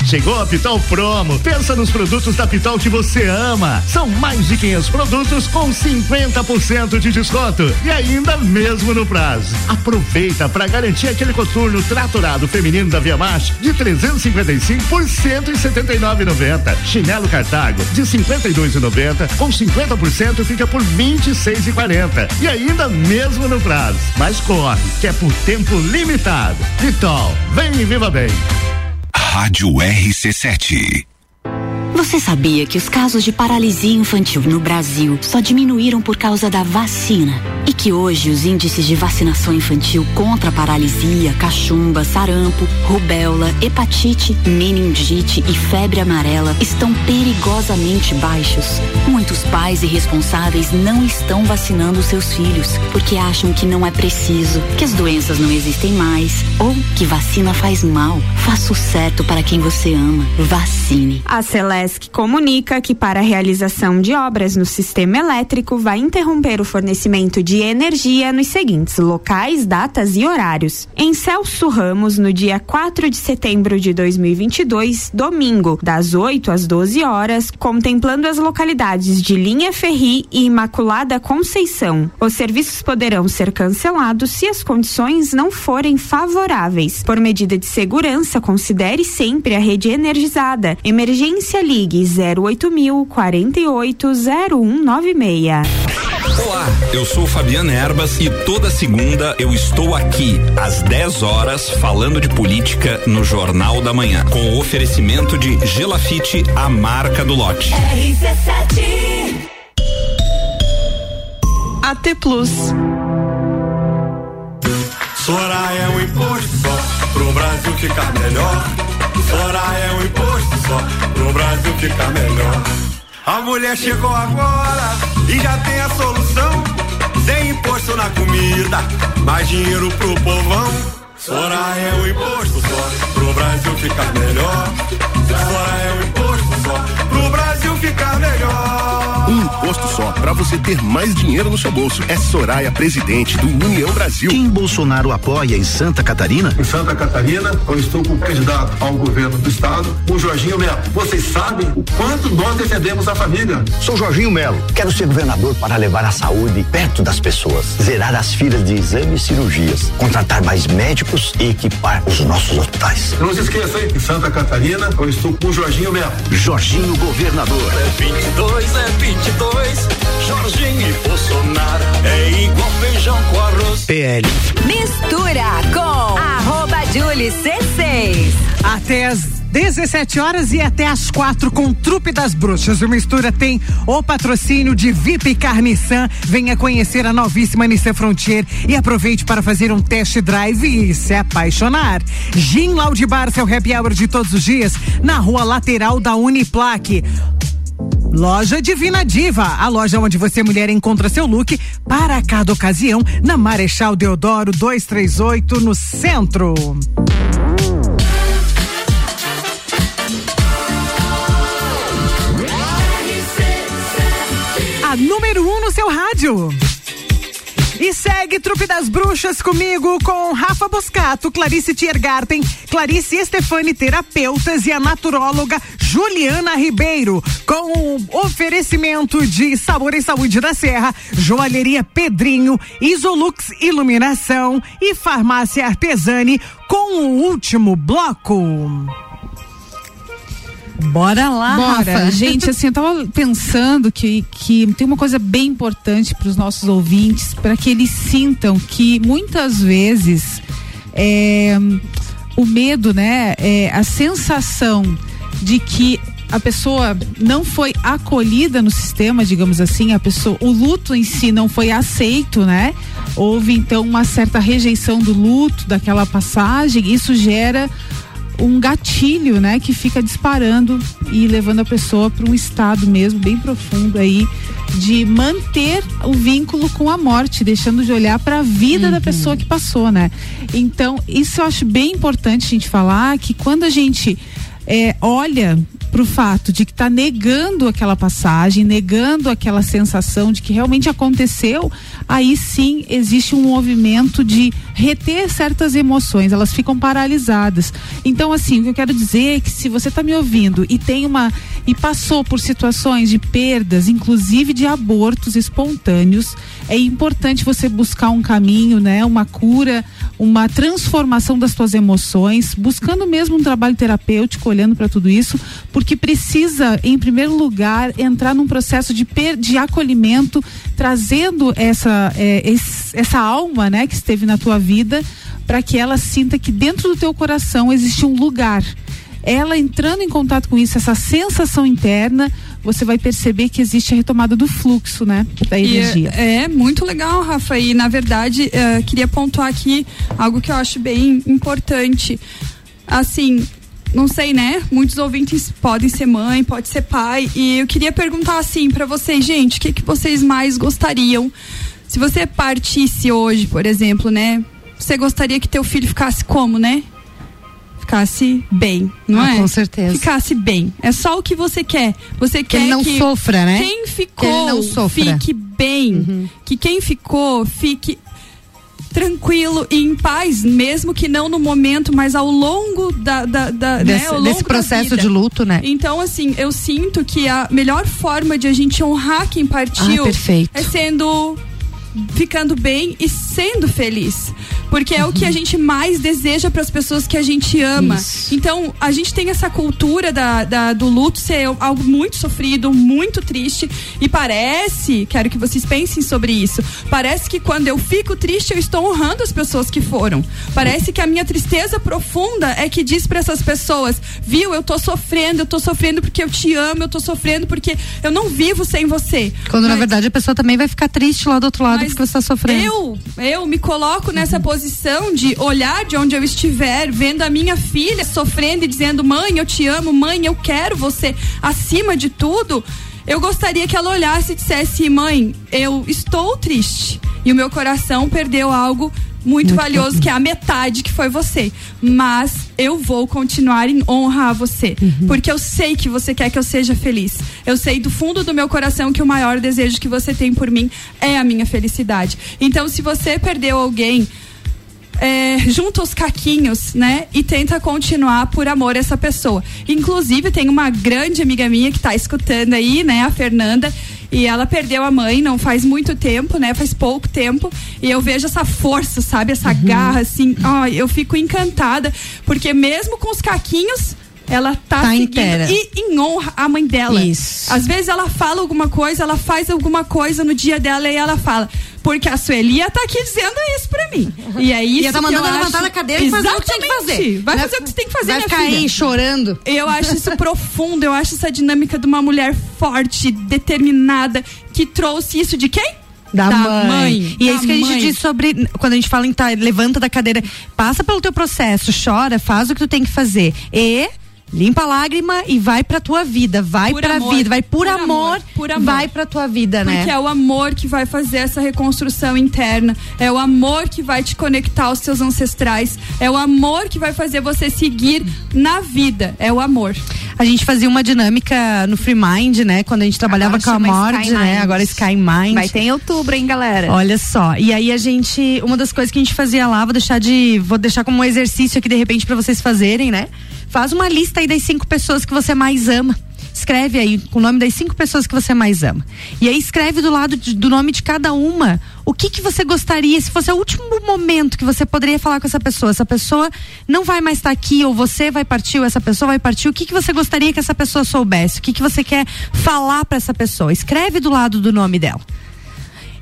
Chegou a Pitol Promo. Pensa nos produtos da Pitol que você ama. São mais de 500 produtos com 50% de desconto e ainda mesmo no prazo. Aproveita para garantir aquele coturno tratorado feminino da Via March de 355 por 179,90. Chinelo Cartago de 52,90 com 50% fica por 26,40 e ainda mesmo no prazo. Mas corre, que é por tempo limitado. Pitol, vem e viva bem. Rádio RC7. Você sabia que os casos de paralisia infantil no Brasil só diminuíram por causa da vacina? E que hoje os índices de vacinação infantil contra paralisia, cachumba, sarampo, rubéola, hepatite, meningite e febre amarela estão perigosamente baixos? Muitos pais irresponsáveis não estão vacinando seus filhos porque acham que não é preciso, que as doenças não existem mais ou que vacina faz mal. Faça o certo para quem você ama. Vacine. A Celesc comunica que para a realização de obras no sistema elétrico vai interromper o fornecimento de energia nos seguintes locais, datas e horários. Em Celso Ramos, no dia 4 de setembro de 2022, domingo, das 8 às 12 horas, contemplando as localidades de Linha Ferri e Imaculada Conceição. Os serviços poderão ser cancelados se as condições não forem favoráveis. Por medida de segurança, considere sempre a rede energizada. Emergência Ligue 08000 480196. Olá, eu sou Fabiana Erbas e toda segunda eu estou aqui às 10 horas falando de política no Jornal da Manhã, com o oferecimento de Gelafite, a marca do lote. AT Plus. Soraya é um imposto só pro Brasil ficar melhor. Soraya é um imposto só pro Brasil ficar melhor. A mulher chegou agora e já tem a solução. Sem imposto na comida, mais dinheiro pro povão. Soraya é um imposto só pro Brasil ficar melhor. Soraya é um imposto só pro Brasil ficar melhor. Imposto só para você ter mais dinheiro no seu bolso. É Soraya, presidente do União Brasil. Quem Bolsonaro apoia em Santa Catarina? Em Santa Catarina, eu estou com o candidato ao governo do estado, o Jorginho Melo. Vocês sabem o quanto nós defendemos a família. Sou Jorginho Melo. Quero ser governador para levar a saúde perto das pessoas, zerar as filas de exames e cirurgias, contratar mais médicos e equipar os nossos hospitais. Não se esqueça, hein? Em Santa Catarina, eu estou com o Jorginho Melo. Jorginho Governador. É 22, é 22. Jorginho e Bolsonaro é igual feijão com arroz. PL. Mistura com arroba Julie C6. Até as 17 horas e até as quatro com Trupe das Bruxas. O Mistura tem o patrocínio de VIP Carnissan. Venha conhecer a novíssima Nissan Frontier e aproveite para fazer um test drive e se apaixonar. Gin Loud Bar, seu happy hour de todos os dias, na rua lateral da Uniplaque. Loja Divina Diva, a loja onde você mulher encontra seu look para cada ocasião, na Marechal Deodoro 238, no centro. A número 1 um no seu rádio. E segue Trupe das Bruxas comigo com Rafa Boscato, Clarice Tiergarten, Clarice Estefani, terapeutas e a naturóloga Juliana Ribeiro, com o oferecimento de Sabor e Saúde da Serra, Joalheria Pedrinho, Isolux Iluminação e Farmácia Artesani, com o último bloco. Bora lá, Bora. Rafa. Gente, assim, eu tava pensando que, que tem uma coisa bem importante para os nossos ouvintes, para que eles sintam que muitas vezes é, o medo, né, é, a sensação de que a pessoa não foi acolhida no sistema, digamos assim, a pessoa, o luto em si não foi aceito, né? Houve então uma certa rejeição do luto, daquela passagem, isso gera um gatilho, né, que fica disparando e levando a pessoa para um estado mesmo bem profundo aí de manter o vínculo com a morte, deixando de olhar para a vida uhum. da pessoa que passou, né? Então, isso eu acho bem importante a gente falar que quando a gente é, olha para o fato de que está negando aquela passagem, negando aquela sensação de que realmente aconteceu, aí sim existe um movimento de reter certas emoções, elas ficam paralisadas. Então, assim, o que eu quero dizer é que se você está me ouvindo e tem uma e passou por situações de perdas, inclusive de abortos espontâneos, é importante você buscar um caminho, né, uma cura, uma transformação das suas emoções, buscando mesmo um trabalho terapêutico, olhando para tudo isso, porque precisa, em primeiro lugar, entrar num processo de, per, de acolhimento, trazendo essa, é, esse, essa alma né, que esteve na tua vida, para que ela sinta que dentro do teu coração existe um lugar ela entrando em contato com isso, essa sensação interna, você vai perceber que existe a retomada do fluxo, né? Da energia. É, é, muito legal, Rafa. E na verdade, uh, queria pontuar aqui algo que eu acho bem importante. Assim, não sei, né? Muitos ouvintes podem ser mãe, pode ser pai. E eu queria perguntar assim para vocês, gente, o que, que vocês mais gostariam? Se você partisse hoje, por exemplo, né? Você gostaria que teu filho ficasse como, né? Ficasse bem, não ah, é? Com certeza. Ficasse bem. É só o que você quer. Você que quer ele não que sofra, né? Quem ficou fique bem. Uhum. Que quem ficou fique tranquilo e em paz, mesmo que não no momento, mas ao longo da, da, da né, desse, né, longo desse processo de luto, né? Então, assim, eu sinto que a melhor forma de a gente honrar quem partiu ah, é sendo ficando bem e sendo feliz. Porque é uhum. o que a gente mais deseja para as pessoas que a gente ama. Isso. Então, a gente tem essa cultura da, da, do luto ser algo muito sofrido, muito triste. E parece, quero que vocês pensem sobre isso. Parece que quando eu fico triste, eu estou honrando as pessoas que foram. Parece que a minha tristeza profunda é que diz para essas pessoas: viu, eu tô sofrendo, eu tô sofrendo porque eu te amo, eu tô sofrendo porque eu não vivo sem você. Quando Mas, na verdade a pessoa também vai ficar triste lá do outro lado porque você está sofrendo. Eu, eu me coloco nessa uhum. posição de olhar de onde eu estiver, vendo a minha filha sofrendo e dizendo: mãe, eu te amo, mãe, eu quero você acima de tudo. Eu gostaria que ela olhasse e dissesse: mãe, eu estou triste e o meu coração perdeu algo muito, muito valioso, que é a metade que foi você. Mas eu vou continuar em honra a você. Uhum. Porque eu sei que você quer que eu seja feliz. Eu sei do fundo do meu coração que o maior desejo que você tem por mim é a minha felicidade. Então, se você perdeu alguém. É, junta os caquinhos, né? E tenta continuar por amor essa pessoa. Inclusive, tem uma grande amiga minha que está escutando aí, né? A Fernanda, e ela perdeu a mãe não faz muito tempo, né? Faz pouco tempo. E eu vejo essa força, sabe? Essa uhum. garra, assim. Ó, eu fico encantada. Porque mesmo com os caquinhos, ela tá, tá seguindo inteira. e em honra a mãe dela. Isso. Às vezes ela fala alguma coisa, ela faz alguma coisa no dia dela e ela fala, porque a Suelia tá aqui dizendo isso pra mim. E é isso e tá mandando levantar da cadeira e fazer o que tem que fazer. Vai, fazer o que você tem que fazer, Vai ficar filha. aí chorando. Eu acho isso profundo, eu acho essa dinâmica de uma mulher forte, determinada, que trouxe isso de quem? Da, da mãe. mãe. E é da é isso que mãe. a gente diz sobre. Quando a gente fala em tá, levanta da cadeira, passa pelo teu processo, chora, faz o que tu tem que fazer. E Limpa a lágrima e vai pra tua vida, vai por pra amor, vida, vai por, por amor, amor, por amor, vai pra tua vida, Porque né? Porque é o amor que vai fazer essa reconstrução interna, é o amor que vai te conectar aos seus ancestrais, é o amor que vai fazer você seguir na vida, é o amor. A gente fazia uma dinâmica no Free Mind, né? Quando a gente trabalhava Agora com a Mord, né? Agora Sky Mind. Vai ter em outubro, hein, galera? Olha só. E aí a gente, uma das coisas que a gente fazia lá, vou deixar de, vou deixar como um exercício aqui de repente para vocês fazerem, né? Faz uma lista aí das cinco pessoas que você mais ama. Escreve aí com o nome das cinco pessoas que você mais ama. E aí escreve do lado de, do nome de cada uma o que que você gostaria, se fosse o último momento que você poderia falar com essa pessoa. Essa pessoa não vai mais estar aqui, ou você vai partir, ou essa pessoa vai partir. O que que você gostaria que essa pessoa soubesse? O que que você quer falar para essa pessoa? Escreve do lado do nome dela.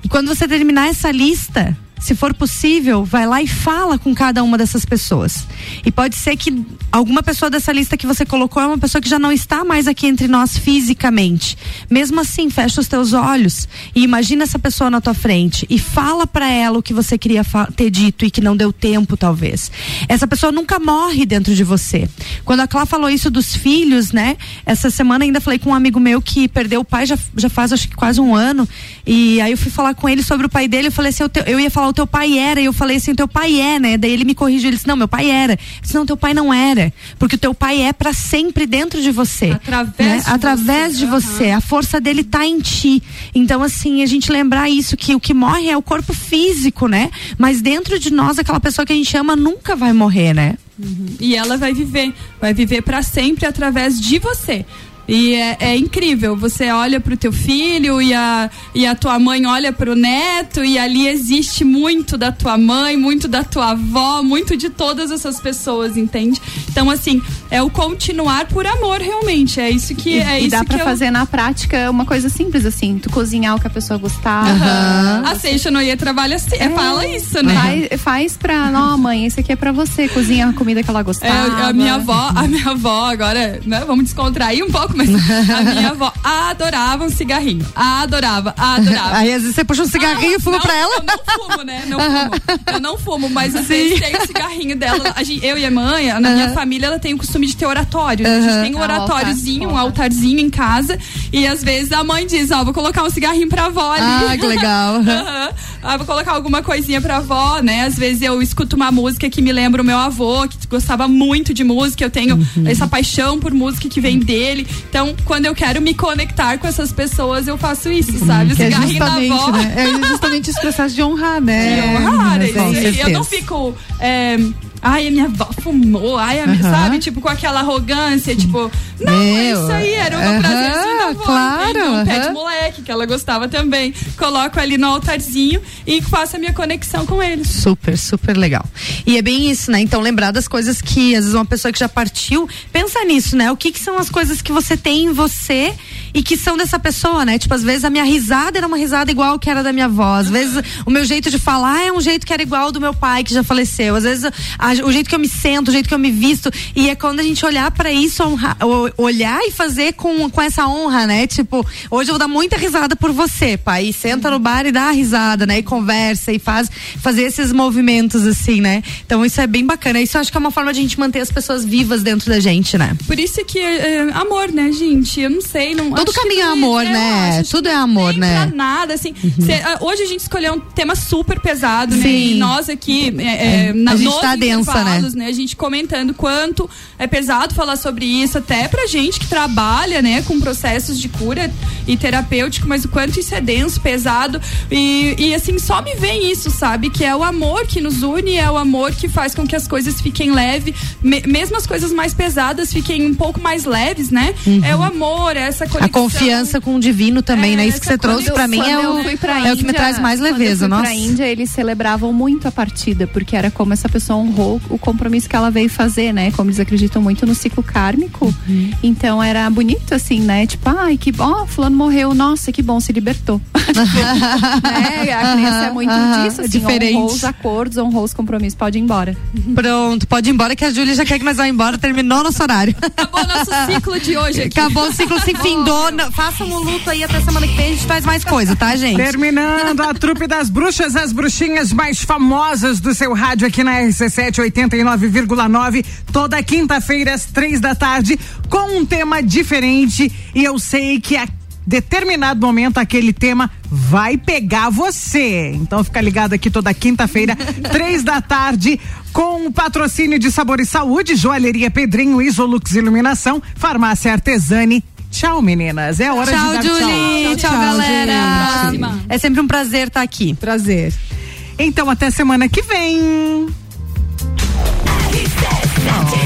E quando você terminar essa lista, se for possível, vai lá e fala com cada uma dessas pessoas. E pode ser que alguma pessoa dessa lista que você colocou é uma pessoa que já não está mais aqui entre nós fisicamente. Mesmo assim, fecha os teus olhos e imagina essa pessoa na tua frente e fala para ela o que você queria ter dito e que não deu tempo, talvez. Essa pessoa nunca morre dentro de você. Quando a Clá falou isso dos filhos, né? Essa semana ainda falei com um amigo meu que perdeu o pai já, já faz acho que quase um ano. E aí eu fui falar com ele sobre o pai dele. Eu falei assim: eu, te, eu ia falar, o teu pai era. E eu falei assim: o teu pai é, né? Daí ele me corrigiu. Ele disse: não, meu pai era. Eu disse: não, teu pai não era. Porque o teu pai é para sempre dentro de você. Através né? de Através você. de você. A força dele tá em ti. Então, assim, a gente lembrar isso: que o que morre é o corpo físico, né? Mas dentro de nós, aquela pessoa que a gente ama nunca vai morrer, né? E ela vai viver, vai viver para sempre através de você. E é, é, incrível, você olha pro teu filho e a, e a tua mãe olha pro neto e ali existe muito da tua mãe, muito da tua avó, muito de todas essas pessoas, entende? Então, assim, é o continuar por amor, realmente. É isso que e, é e isso dá que pra eu... fazer na prática uma coisa simples, assim, tu cozinhar o que a pessoa gostava. Uhum. A Seixa Noia trabalha assim, é. fala isso, né? Faz, faz pra, não, mãe, esse aqui é pra você, cozinha a comida que ela gostava. É, a minha avó, a minha avó, agora, né, vamos descontrair um pouco, mas a minha avó adorava um cigarrinho. Adorava, adorava. Aí às vezes você puxa um cigarrinho e fuma não, pra ela. Eu não fumo, né? Não fumo. Eu não fumo, mas às vezes tem o cigarrinho dela. A gente, eu e a mãe, na minha família, ela tem o costume de ter oratório. A gente tem um oratóriozinho, um altarzinho em casa. E às vezes a mãe diz, ó, vou colocar um cigarrinho pra avó ali. Ah, que legal. ah, vou colocar alguma coisinha pra avó, né? Às vezes eu escuto uma música que me lembra o meu avô, que gostava muito de música. Eu tenho uhum. essa paixão por música que vem dele. Então, quando eu quero me conectar com essas pessoas, eu faço isso, sabe? O que cigarrinho é justamente, avó. Né? É justamente esse processo de honrar, né? De honrar, é isso. Eu não fico. é, Ai, a minha avó fumou, ai, a minha, sabe? Tipo, com aquela arrogância, tipo, não, é Meu, isso aí, era um aham, prazerzinho da avó, claro? Um de aham. moleque, que ela gostava também. Coloco ali no altarzinho e faço a minha conexão com eles. Super, super legal. E é bem isso, né? Então, lembrar das coisas que, às vezes, uma pessoa que já partiu, pensa nisso, né? O que, que são as coisas que você tem em você e que são dessa pessoa, né? Tipo, às vezes a minha risada era uma risada igual que era da minha avó. Às vezes o meu jeito de falar é um jeito que era igual ao do meu pai, que já faleceu. Às vezes a- o jeito que eu me sento, o jeito que eu me visto. E é quando a gente olhar pra isso, o- olhar e fazer com, com essa honra, né? Tipo, hoje eu vou dar muita risada por você, pai. E senta no bar e dá a risada, né? E conversa e faz fazer esses movimentos assim, né? Então isso é bem bacana. Isso eu acho que é uma forma de a gente manter as pessoas vivas dentro da gente, né? Por isso que é, amor, né, gente? Eu não sei, não Todo que caminho é amor, né? acho, Tudo é amor, né? pra nada, assim. Cê, ah, hoje a gente escolheu um tema super pesado, né? Sim. E nós aqui, é, É, é, na, a gente tá densa, intervalos, né? A gente comentando quanto é pesado falar sobre isso, até pra gente que trabalha, né, com processos de cura e terapêutico, mas o quanto isso é denso, pesado. E, e assim, só me vem isso, sabe? Que é o amor que nos une, é o amor que faz com que as coisas fiquem leves, me- mesmo as coisas mais pesadas fiquem um pouco mais leves, né? Uhum. É o amor, é essa conexão. Confiança com o divino também, né? Isso que você trouxe pra mim é o, é o que me traz mais quando leveza, eu fui nossa. pra Índia, eles celebravam muito a partida, porque era como essa pessoa honrou o compromisso que ela veio fazer, né? Como eles acreditam muito no ciclo kármico. Uhum. Então era bonito, assim, né? Tipo, ai, que bom, fulano morreu, nossa, que bom, se libertou. né? A criança é muito Aham, disso, assim, diferente. honrou os acordos, honrou os compromissos, pode ir embora. Pronto, pode ir embora que a Júlia já quer que nós vá embora, terminou nosso horário. Acabou nosso ciclo de hoje aqui. Acabou o ciclo, se findou. Não, Façam o luto aí até semana que vem, a gente faz mais coisa, tá, gente? Terminando a trupe das bruxas, as bruxinhas mais famosas do seu rádio aqui na RC7 89,9, toda quinta-feira às três da tarde, com um tema diferente. E eu sei que a determinado momento aquele tema vai pegar você. Então fica ligado aqui toda quinta-feira, três da tarde, com o patrocínio de Sabor e Saúde, Joalheria Pedrinho, Isolux Iluminação, Farmácia Artesani. Tchau, meninas. É hora Tchau, de dar Julie. Tchau, galera. É sempre um prazer estar aqui. Prazer. Então, até semana que vem. Oh.